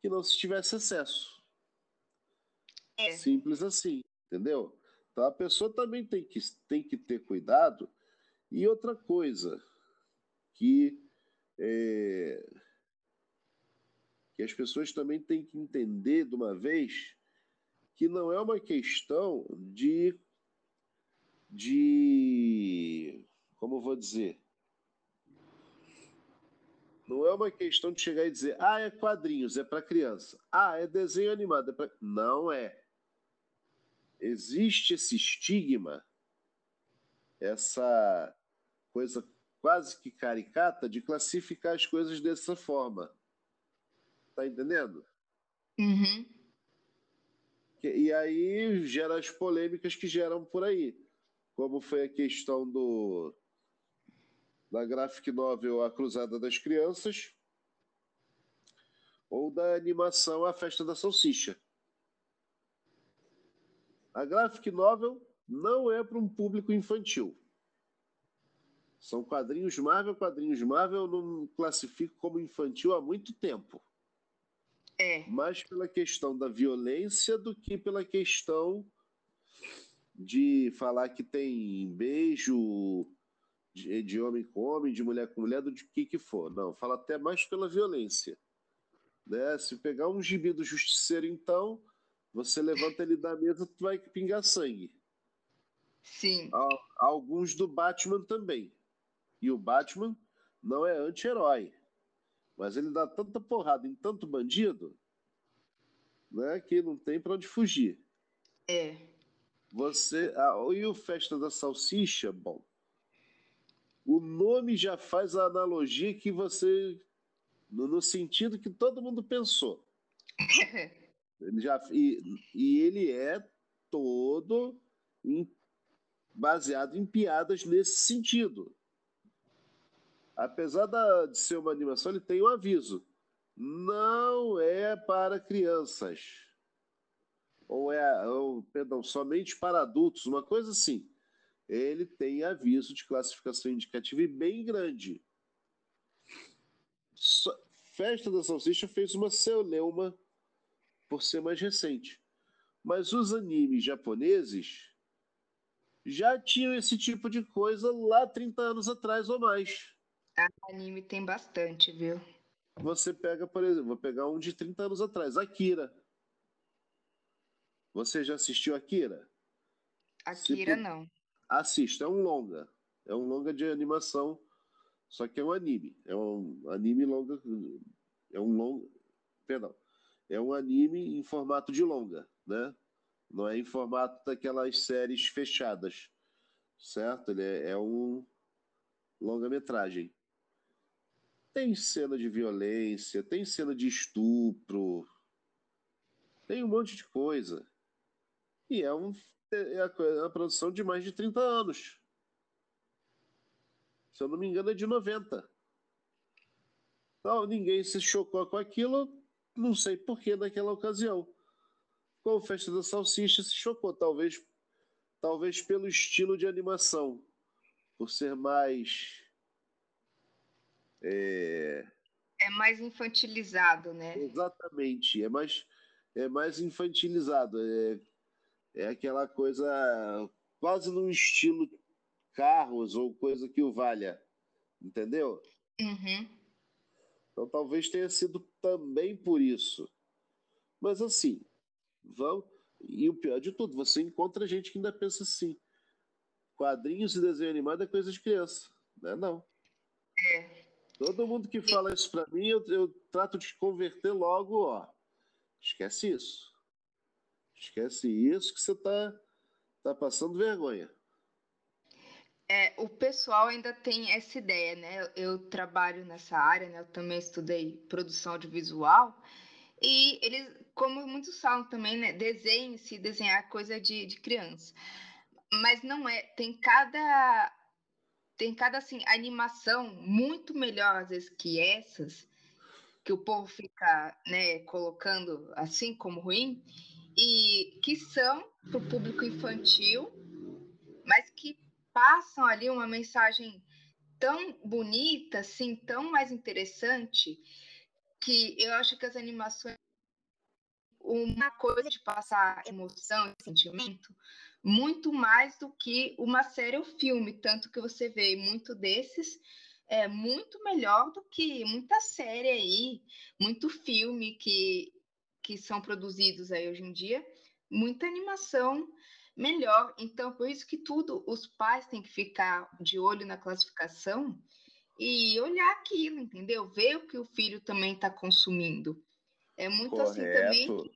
que não se tivesse acesso. É. Simples assim, entendeu? Então a pessoa também tem que, tem que ter cuidado. E outra coisa, que, é, que as pessoas também têm que entender de uma vez que não é uma questão de. de como vou dizer? Não é uma questão de chegar e dizer, ah, é quadrinhos, é para criança. Ah, é desenho animado, é. Não é. Existe esse estigma, essa coisa quase que caricata de classificar as coisas dessa forma. Tá entendendo? Uhum. E aí gera as polêmicas que geram por aí. Como foi a questão do da graphic novel A Cruzada das Crianças ou da animação A Festa da Salsicha. A graphic novel não é para um público infantil. São quadrinhos Marvel, quadrinhos Marvel eu não classifico como infantil há muito tempo. É. Mais pela questão da violência do que pela questão de falar que tem beijo, de, de homem com homem, de mulher com mulher, do que que for. Não, fala até mais pela violência. Né? Se pegar um gibi do justiceiro, então, você levanta ele da mesa, tu vai pingar sangue. Sim. Alguns do Batman também. E o Batman não é anti-herói. Mas ele dá tanta porrada em tanto bandido né, que não tem para onde fugir. É. Você. Ah, e o Festa da Salsicha, bom, o nome já faz a analogia que você. no, no sentido que todo mundo pensou. ele já, e, e ele é todo em, baseado em piadas nesse sentido. Apesar da, de ser uma animação, ele tem um aviso. Não é para crianças. Ou é, ou, perdão, somente para adultos, uma coisa assim ele tem aviso de classificação indicativa e bem grande. Festa da Salsicha fez uma celeuma por ser mais recente. Mas os animes japoneses já tinham esse tipo de coisa lá 30 anos atrás ou mais. A anime tem bastante, viu? Você pega, por exemplo, vou pegar um de 30 anos atrás, Akira. Você já assistiu Akira? Akira não. Assista, é um longa. É um longa de animação, só que é um anime. É um anime longa. É um longa. Perdão. É um anime em formato de longa, né? Não é em formato daquelas séries fechadas, certo? Ele é, é um longa-metragem. Tem cena de violência, tem cena de estupro, tem um monte de coisa. E é, um, é é a produção de mais de 30 anos. Se eu não me engano, é de 90. Então, ninguém se chocou com aquilo, não sei porquê naquela ocasião. Com a Festa da Salsicha se chocou, talvez, talvez pelo estilo de animação, por ser mais é... é mais infantilizado, né? Exatamente, é mais, é mais infantilizado. É, é aquela coisa quase no estilo carros ou coisa que o valha, entendeu? Uhum. Então talvez tenha sido também por isso. Mas assim, vão. E o pior de tudo, você encontra gente que ainda pensa assim: quadrinhos e desenho animado é coisa de criança. Não é não. É. Todo mundo que fala isso para mim, eu, eu, trato de converter logo, ó. Esquece isso. Esquece isso que você tá, tá passando vergonha. É, o pessoal ainda tem essa ideia, né? Eu, trabalho nessa área, né? Eu também estudei produção audiovisual e eles, como muitos falam também, né? Desenho, se desenhar coisa de, de criança. Mas não é. Tem cada tem cada assim animação muito melhor às vezes que essas que o povo fica né, colocando assim como ruim e que são para o público infantil, mas que passam ali uma mensagem tão bonita, assim, tão mais interessante que eu acho que as animações uma coisa de passar emoção e sentimento muito mais do que uma série ou filme, tanto que você vê muito desses é muito melhor do que muita série aí, muito filme que, que são produzidos aí hoje em dia, muita animação melhor. Então, por isso que tudo, os pais têm que ficar de olho na classificação e olhar aquilo, entendeu? Ver o que o filho também está consumindo. É muito Correto. assim também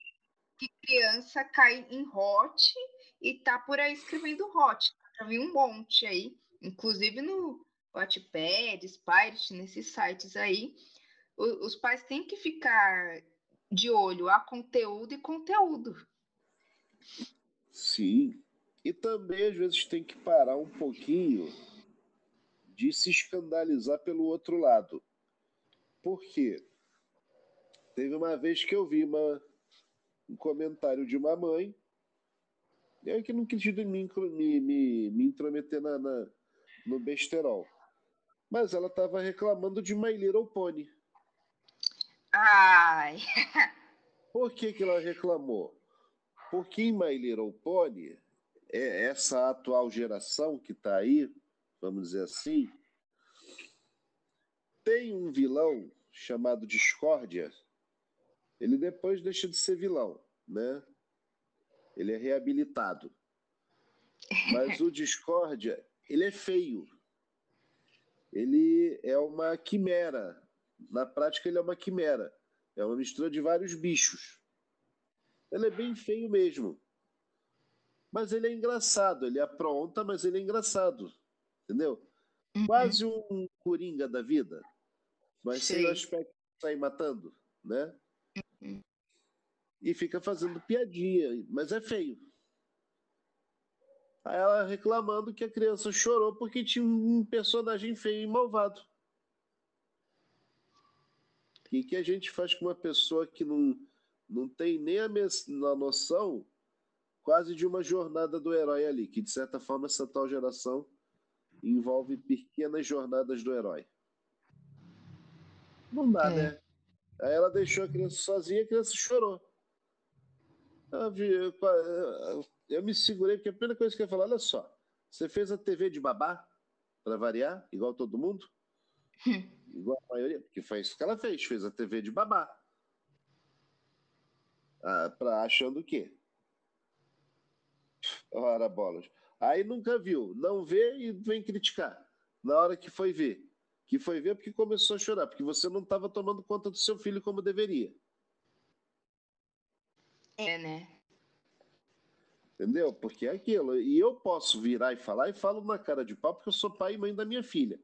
que criança cai em hot e tá por aí escrevendo hot. Já vi um monte aí, inclusive no Wattpad, Spirit, nesses sites aí. O, os pais têm que ficar de olho a conteúdo e conteúdo. Sim. E também às vezes tem que parar um pouquinho de se escandalizar pelo outro lado. Por quê? Teve uma vez que eu vi uma, um comentário de uma mãe é que não quis me, me, me, me intrometer na, na, no besterol. Mas ela estava reclamando de My Little Pony. Ai! Por que, que ela reclamou? Porque em My Little Pony, é essa atual geração que está aí, vamos dizer assim, tem um vilão chamado Discórdia. Ele depois deixa de ser vilão, né? ele é reabilitado. Mas o Discórdia, ele é feio. Ele é uma quimera. Na prática, ele é uma quimera. É uma mistura de vários bichos. Ele é bem feio mesmo. Mas ele é engraçado. Ele apronta, mas ele é engraçado. Entendeu? Uhum. Quase um coringa da vida. Mas Sim. sem o aspecto de sair matando, né? Uhum e fica fazendo piadinha, mas é feio. Aí ela reclamando que a criança chorou porque tinha um personagem feio e malvado. E que a gente faz com uma pessoa que não, não tem nem a, a noção quase de uma jornada do herói ali, que de certa forma essa tal geração envolve pequenas jornadas do herói. Não dá, é. né? Aí ela deixou a criança sozinha e a criança chorou. Eu, vi, eu, eu, me segurei, porque a primeira coisa que eu ia falar, olha só, você fez a TV de babá, para variar, igual todo mundo? igual a maioria, porque foi isso que ela fez, fez a TV de babá. Ah, pra, achando o quê? Ora, bolas. Aí nunca viu, não vê e vem criticar. Na hora que foi ver. Que foi ver porque começou a chorar, porque você não estava tomando conta do seu filho como deveria. É, né? Entendeu? Porque é aquilo. E eu posso virar e falar e falo na cara de pau porque eu sou pai e mãe da minha filha.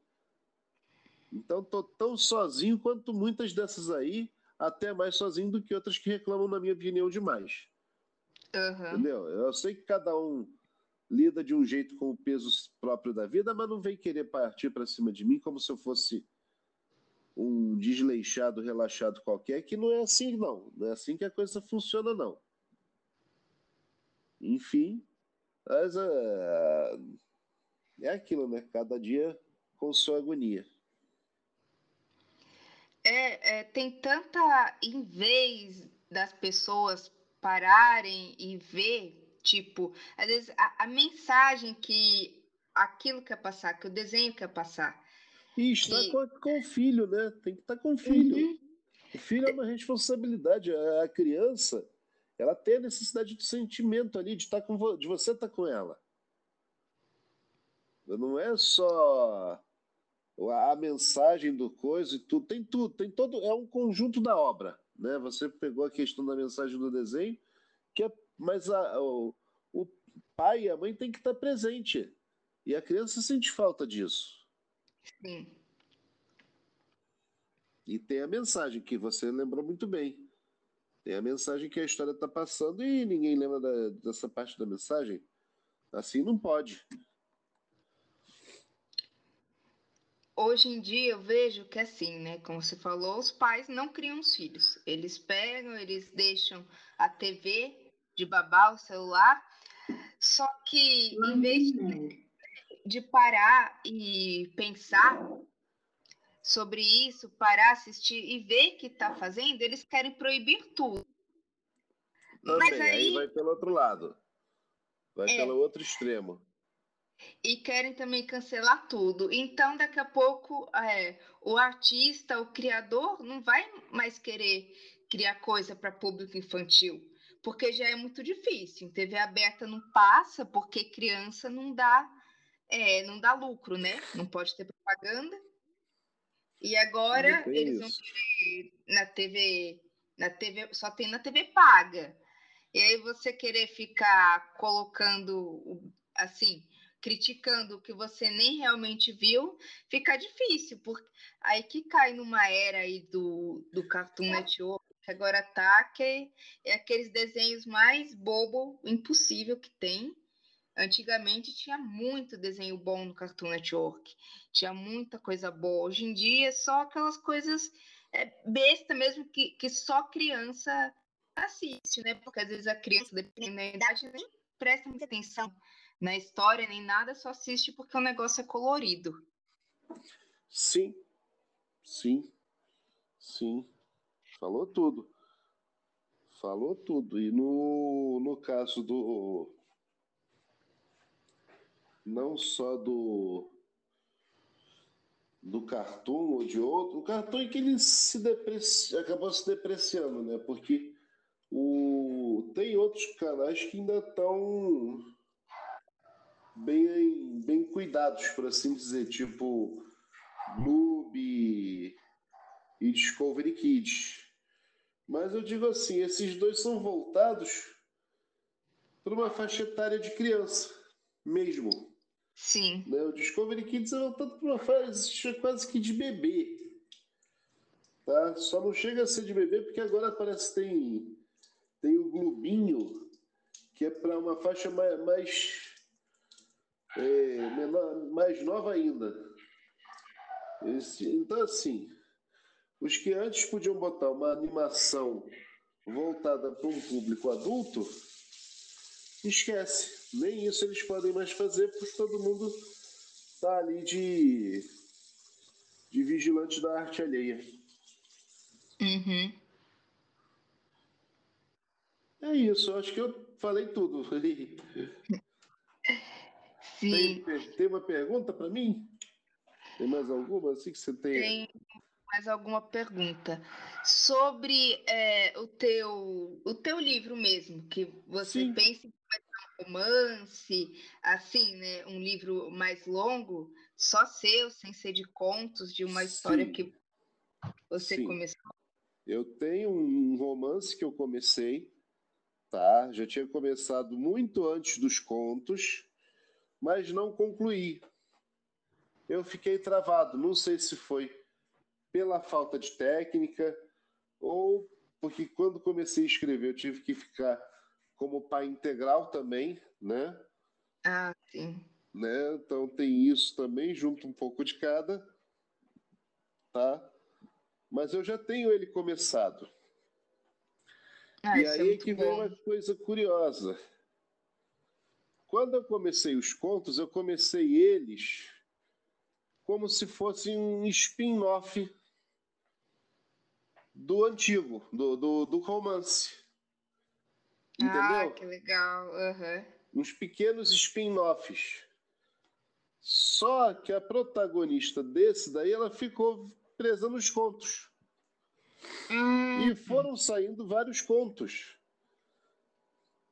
Então tô tão sozinho quanto muitas dessas aí, até mais sozinho do que outras que reclamam, na minha opinião, demais. Uhum. Entendeu? Eu sei que cada um lida de um jeito com o peso próprio da vida, mas não vem querer partir para cima de mim como se eu fosse um desleixado, relaxado qualquer, que não é assim, não. Não é assim que a coisa funciona, não. Enfim, mas uh, é aquilo, né? Cada dia com sua agonia. É, é, tem tanta. Em vez das pessoas pararem e ver, tipo, às vezes a, a mensagem que aquilo quer passar, que o desenho quer passar. E está que... com, com, o filho, né? Tem que estar tá com o filho. Uhum. O filho é uma responsabilidade. A criança ela tem a necessidade de sentimento ali, de, estar tá com, de você estar tá com ela. Não é só a mensagem do coisa e tudo, tem tudo, tem todo, é um conjunto da obra, né? Você pegou a questão da mensagem do desenho, que é, mas a, o, o pai e a mãe tem que estar presente e a criança sente falta disso. Sim. E tem a mensagem que você lembrou muito bem. Tem a mensagem que a história está passando e ninguém lembra da, dessa parte da mensagem. Assim não pode. Hoje em dia eu vejo que assim, né? Como você falou, os pais não criam os filhos. Eles pegam, eles deixam a TV de babá, o celular. Só que em vez de, de parar e pensar sobre isso, parar, assistir e ver que está fazendo, eles querem proibir tudo. Também, Mas aí... aí vai pelo outro lado. Vai é. pelo outro extremo. E querem também cancelar tudo. Então, daqui a pouco, é, o artista, o criador, não vai mais querer criar coisa para público infantil, porque já é muito difícil. TV aberta não passa, porque criança não dá, é, não dá lucro, né? Não pode ter propaganda. E agora eles vão querer na TV, na TV, só tem na TV paga. E aí você querer ficar colocando assim, criticando o que você nem realmente viu, fica difícil, porque aí que cai numa era aí do, do Cartoon Network, que agora tá, que é aqueles desenhos mais bobo impossível que tem. Antigamente tinha muito desenho bom no Cartoon Network, tinha muita coisa boa. Hoje em dia é só aquelas coisas é, besta mesmo que, que só criança assiste, né? Porque às vezes a criança, dependendo da idade, nem presta muita atenção na história nem nada, só assiste porque o negócio é colorido. Sim, sim, sim. Falou tudo. Falou tudo. E no, no caso do, não só do do cartoon ou de outro, o cartoon é que ele se depreci... acabou se depreciando, né? Porque o... tem outros canais que ainda estão bem, bem cuidados, por assim dizer, tipo Noob e Discovery Kids. Mas eu digo assim, esses dois são voltados para uma faixa etária de criança mesmo. Sim. Né? O Discovery Kids é voltado para uma fase quase que de bebê. Tá? Só não chega a ser de bebê porque agora parece que tem, tem o Globinho, que é para uma faixa mais, mais, é, menor, mais nova ainda. Esse, então, assim, os que antes podiam botar uma animação voltada para um público adulto, esquece. Nem isso eles podem mais fazer, porque todo mundo está ali de, de vigilante da arte alheia. Uhum. É isso, acho que eu falei tudo. Sim. Tem, tem uma pergunta para mim? Tem mais alguma assim que você tem? Tem mais alguma pergunta sobre é, o teu o teu livro mesmo que você Sim. pensa em um romance assim né um livro mais longo só seu sem ser de contos de uma história Sim. que você Sim. começou Eu tenho um romance que eu comecei, tá? Já tinha começado muito antes dos contos, mas não concluí. Eu fiquei travado. Não sei se foi pela falta de técnica ou porque quando comecei a escrever eu tive que ficar como pai integral também, né? ah sim né? Então tem isso também, junto um pouco de cada, tá? Mas eu já tenho ele começado. ah, e é aí é que vem bom uma coisa curiosa. Quando eu comecei os contos, eu comecei eles como se fosse um spin-off do antigo, do, do, do romance. Entendeu? ah que legal aham. uns pequenos spin-offs. Só que a protagonista desse daí, ela ficou presa nos contos. Hum, E foram saindo vários contos.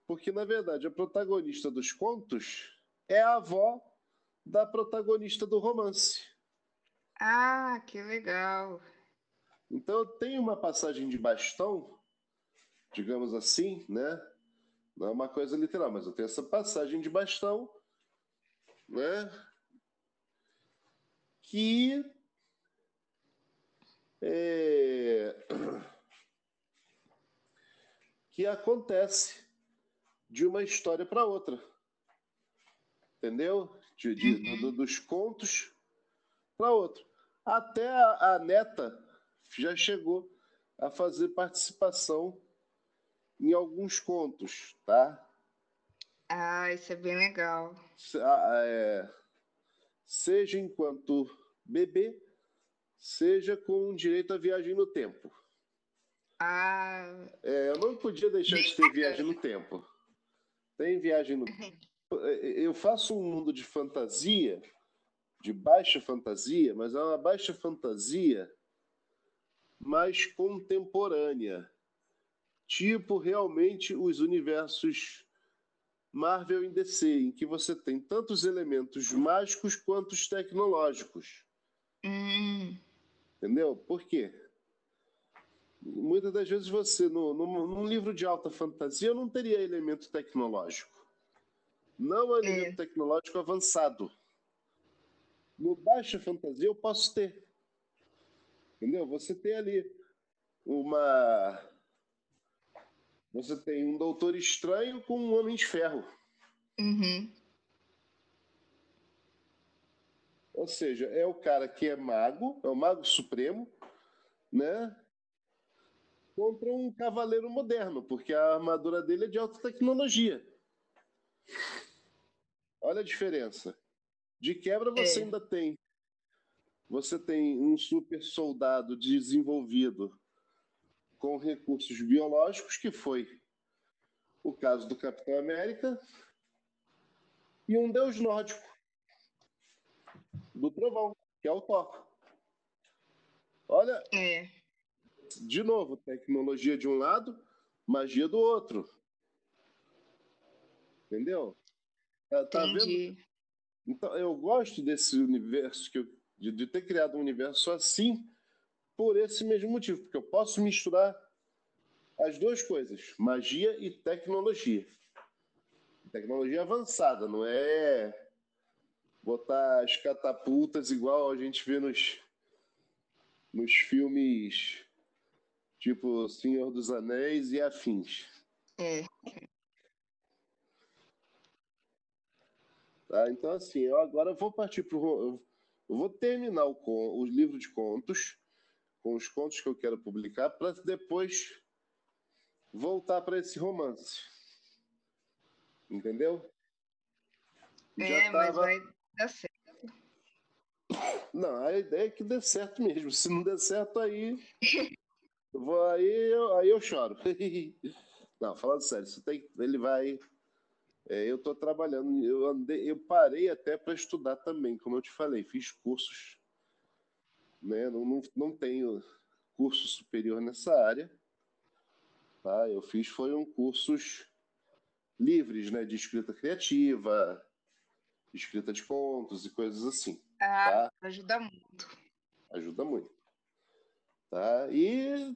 Porque, na verdade, a protagonista dos contos é a avó da protagonista do romance. ah que legal Então, eu tenho uma passagem de bastão, digamos assim, né? Não é uma coisa literal, mas eu tenho essa passagem de bastão, né? Que é, que acontece de uma história para outra, entendeu? De, de- Uhum. do- dos contos para outro. Até a, a neta já chegou a fazer participação em alguns contos, tá? ah isso é bem legal Se- a- é, seja enquanto bebê, seja com direito à viagem no tempo. ah É, eu não podia deixar de ter viagem no tempo. Tem viagem no. Eu faço um mundo de fantasia, de baixa fantasia, mas é uma baixa fantasia mais contemporânea. Tipo, realmente, os universos Marvel e DC, em que você tem tantos elementos mágicos quanto os tecnológicos. hum, Entendeu? Por quê? Muitas das vezes você, no, no, num livro de alta fantasia, não teria elemento tecnológico. Não é elemento tecnológico avançado. No baixa fantasia eu posso ter. Entendeu? Você tem ali uma. Você tem um doutor estranho com um homem de ferro. uhum. Ou seja, é o cara que é mago, é o mago supremo, né? Contra um cavaleiro moderno, porque a armadura dele é de alta tecnologia. Olha a diferença. De quebra você É. ainda tem. Você tem um super soldado desenvolvido com recursos biológicos, que foi o caso do Capitão América, e um deus nórdico do trovão, que é o Thor. Olha, É, de novo, tecnologia de um lado, magia do outro. Entendeu? Tá, tá vendo? Então, eu gosto desse universo, que eu, de, de ter criado um universo assim, por esse mesmo motivo, porque eu posso misturar as duas coisas, magia e tecnologia. Tecnologia avançada, não é botar as catapultas igual a gente vê nos, nos filmes tipo Senhor dos Anéis e afins. É, Tá? Então, assim, eu agora vou partir para o. Eu vou terminar o, con- o livro de contos, com os contos que eu quero publicar, para depois voltar para esse romance. Entendeu? é mas vai dar certo. Não, a ideia é que dê certo mesmo. Se não der certo, aí. vou, aí, eu, aí eu choro. Não, falando sério, você tem, ele vai. É, eu estou trabalhando, eu andei, eu parei até para estudar também, como eu te falei, fiz cursos, né? Não, não, não tenho curso superior nessa área, tá? Eu fiz foi um cursos livres, né, de escrita criativa, escrita de contos e coisas assim. Ah, tá? ajuda muito. Ajuda muito. Tá? E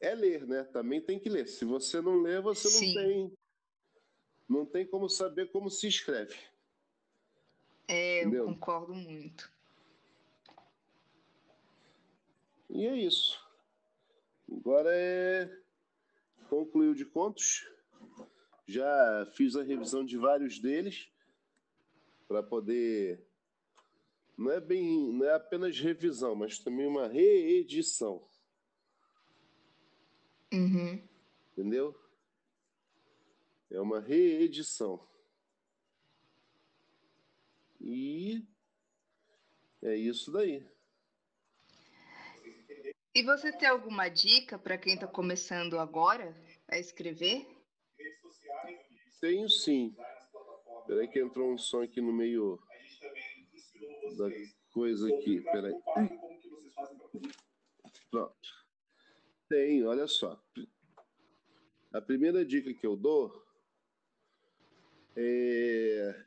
é ler, né? Também tem que ler. Se você não lê, você Sim. não tem não tem como saber como se escreve. É, Entendeu? eu concordo muito. E é isso. Agora é concluiu de contos. Já fiz a revisão de vários deles para poder não é bem, não é apenas revisão, mas também uma reedição. Uhum. Entendeu? É uma reedição. E é isso daí. E você tem alguma dica para quem está começando agora a escrever? Tenho sim. Peraí que entrou um som aqui no meio da coisa aqui. Peraí. Pronto. Tem, olha só. A primeira dica que eu dou é.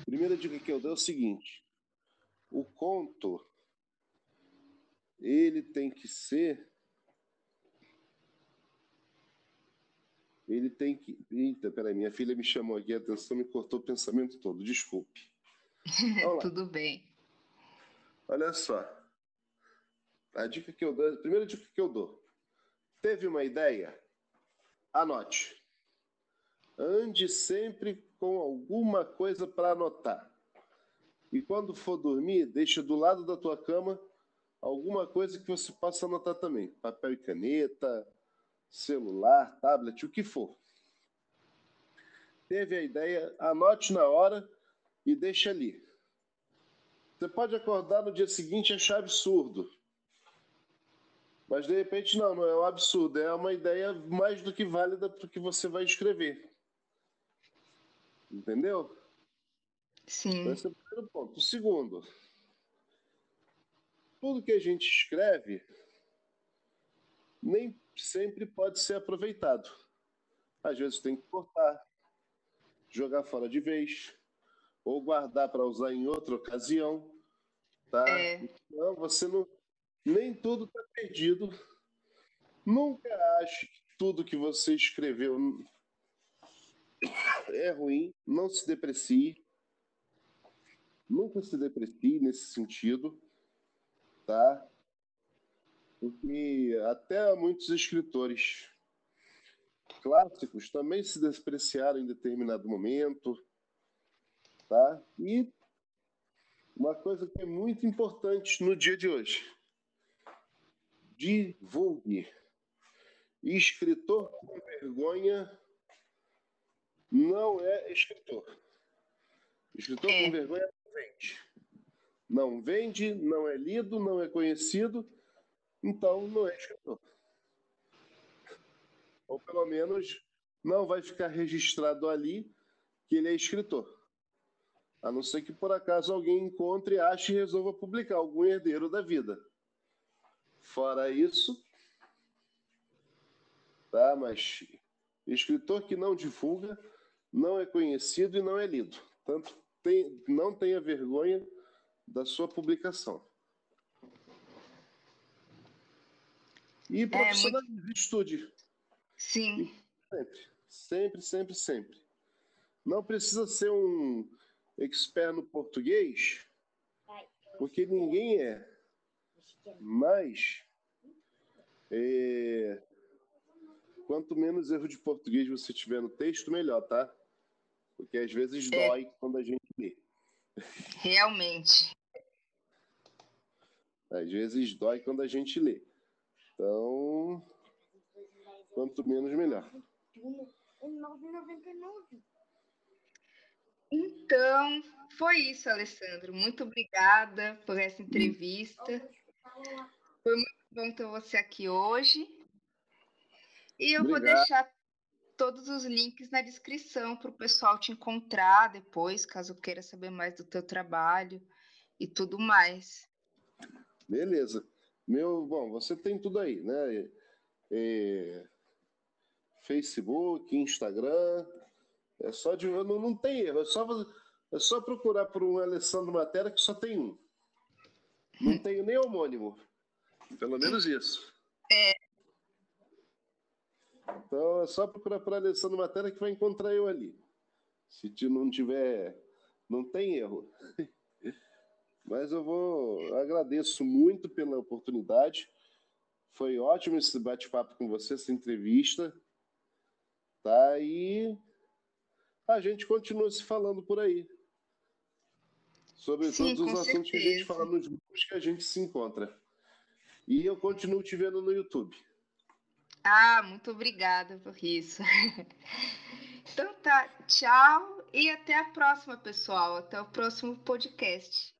A primeira dica que eu dou é o seguinte: o conto ele tem que ser ele tem que. Eita, peraí, minha filha me chamou aqui, a atenção me cortou o pensamento todo, desculpe. Tudo bem. Olha só. A dica que eu dou, a primeira dica que eu dou. Teve uma ideia? Anote. Ande sempre com alguma coisa para anotar. E quando for dormir, deixa do lado da tua cama alguma coisa que você possa anotar também. Papel e caneta, celular, tablet, o que for. Teve a ideia, anote na hora e deixa ali. Você pode acordar no dia seguinte e achar absurdo. Mas de repente não, não é um absurdo, é uma ideia mais do que válida para o que você vai escrever. Entendeu? Sim. Esse é o primeiro ponto. O segundo, tudo que a gente escreve nem sempre pode ser aproveitado. Às vezes tem que cortar, jogar fora de vez, ou guardar para usar em outra ocasião. Tá? É. Então, você não, nem tudo está perdido. Nunca ache que tudo que você escreveu é ruim. Não se deprecie. Nunca se deprecie nesse sentido, tá? Porque até muitos escritores clássicos também se despreciaram em determinado momento, tá? E uma coisa que é muito importante no dia de hoje divulgue. Escritor com vergonha não é escritor. Escritor é. com vergonha não vende. Não vende, não é lido, não é conhecido, então não é escritor. Ou pelo menos não vai ficar registrado ali que ele é escritor. A não ser que por acaso alguém encontre, ache e resolva publicar algum herdeiro da vida. Fora isso, tá? Mas escritor que não divulga não é conhecido e não é lido. Tanto tem, não tenha vergonha da sua publicação. E profissionalize, é muito... estude. Sim. sempre, sempre, sempre, sempre. Não precisa ser um expert no português, porque ninguém é. Mas é... Quanto menos erro de português você tiver no texto, melhor, tá? Porque às vezes é. dói quando a gente lê. Realmente. Às vezes dói quando a gente lê. Então, quanto menos, melhor. Então, foi isso, Alessandro. Muito obrigada por essa entrevista. Foi muito bom ter você aqui hoje. E eu Obrigado. vou deixar todos os links na descrição para o pessoal te encontrar depois, caso queira saber mais do teu trabalho e tudo mais. Beleza. Meu, bom, você tem tudo aí, né? É, Facebook, Instagram. É só de. Não, não tem erro, é só, é só procurar por um Alessandro Matéria que só tem um. Não tenho nem homônimo. Pelo menos isso. É, então é só procurar por Alessandro Matéria que vai encontrar eu ali. Se não tiver. Não tem erro. Mas eu vou. Agradeço muito pela oportunidade. Foi ótimo esse bate-papo com você, essa entrevista. Tá? E a gente continua se falando por aí. Sobre Sim, todos os assuntos certeza. que a gente fala nos grupos que a gente se encontra. E eu continuo te vendo no YouTube. Ah, muito obrigada por isso. Então tá, tchau e até a próxima, pessoal. Até o próximo podcast.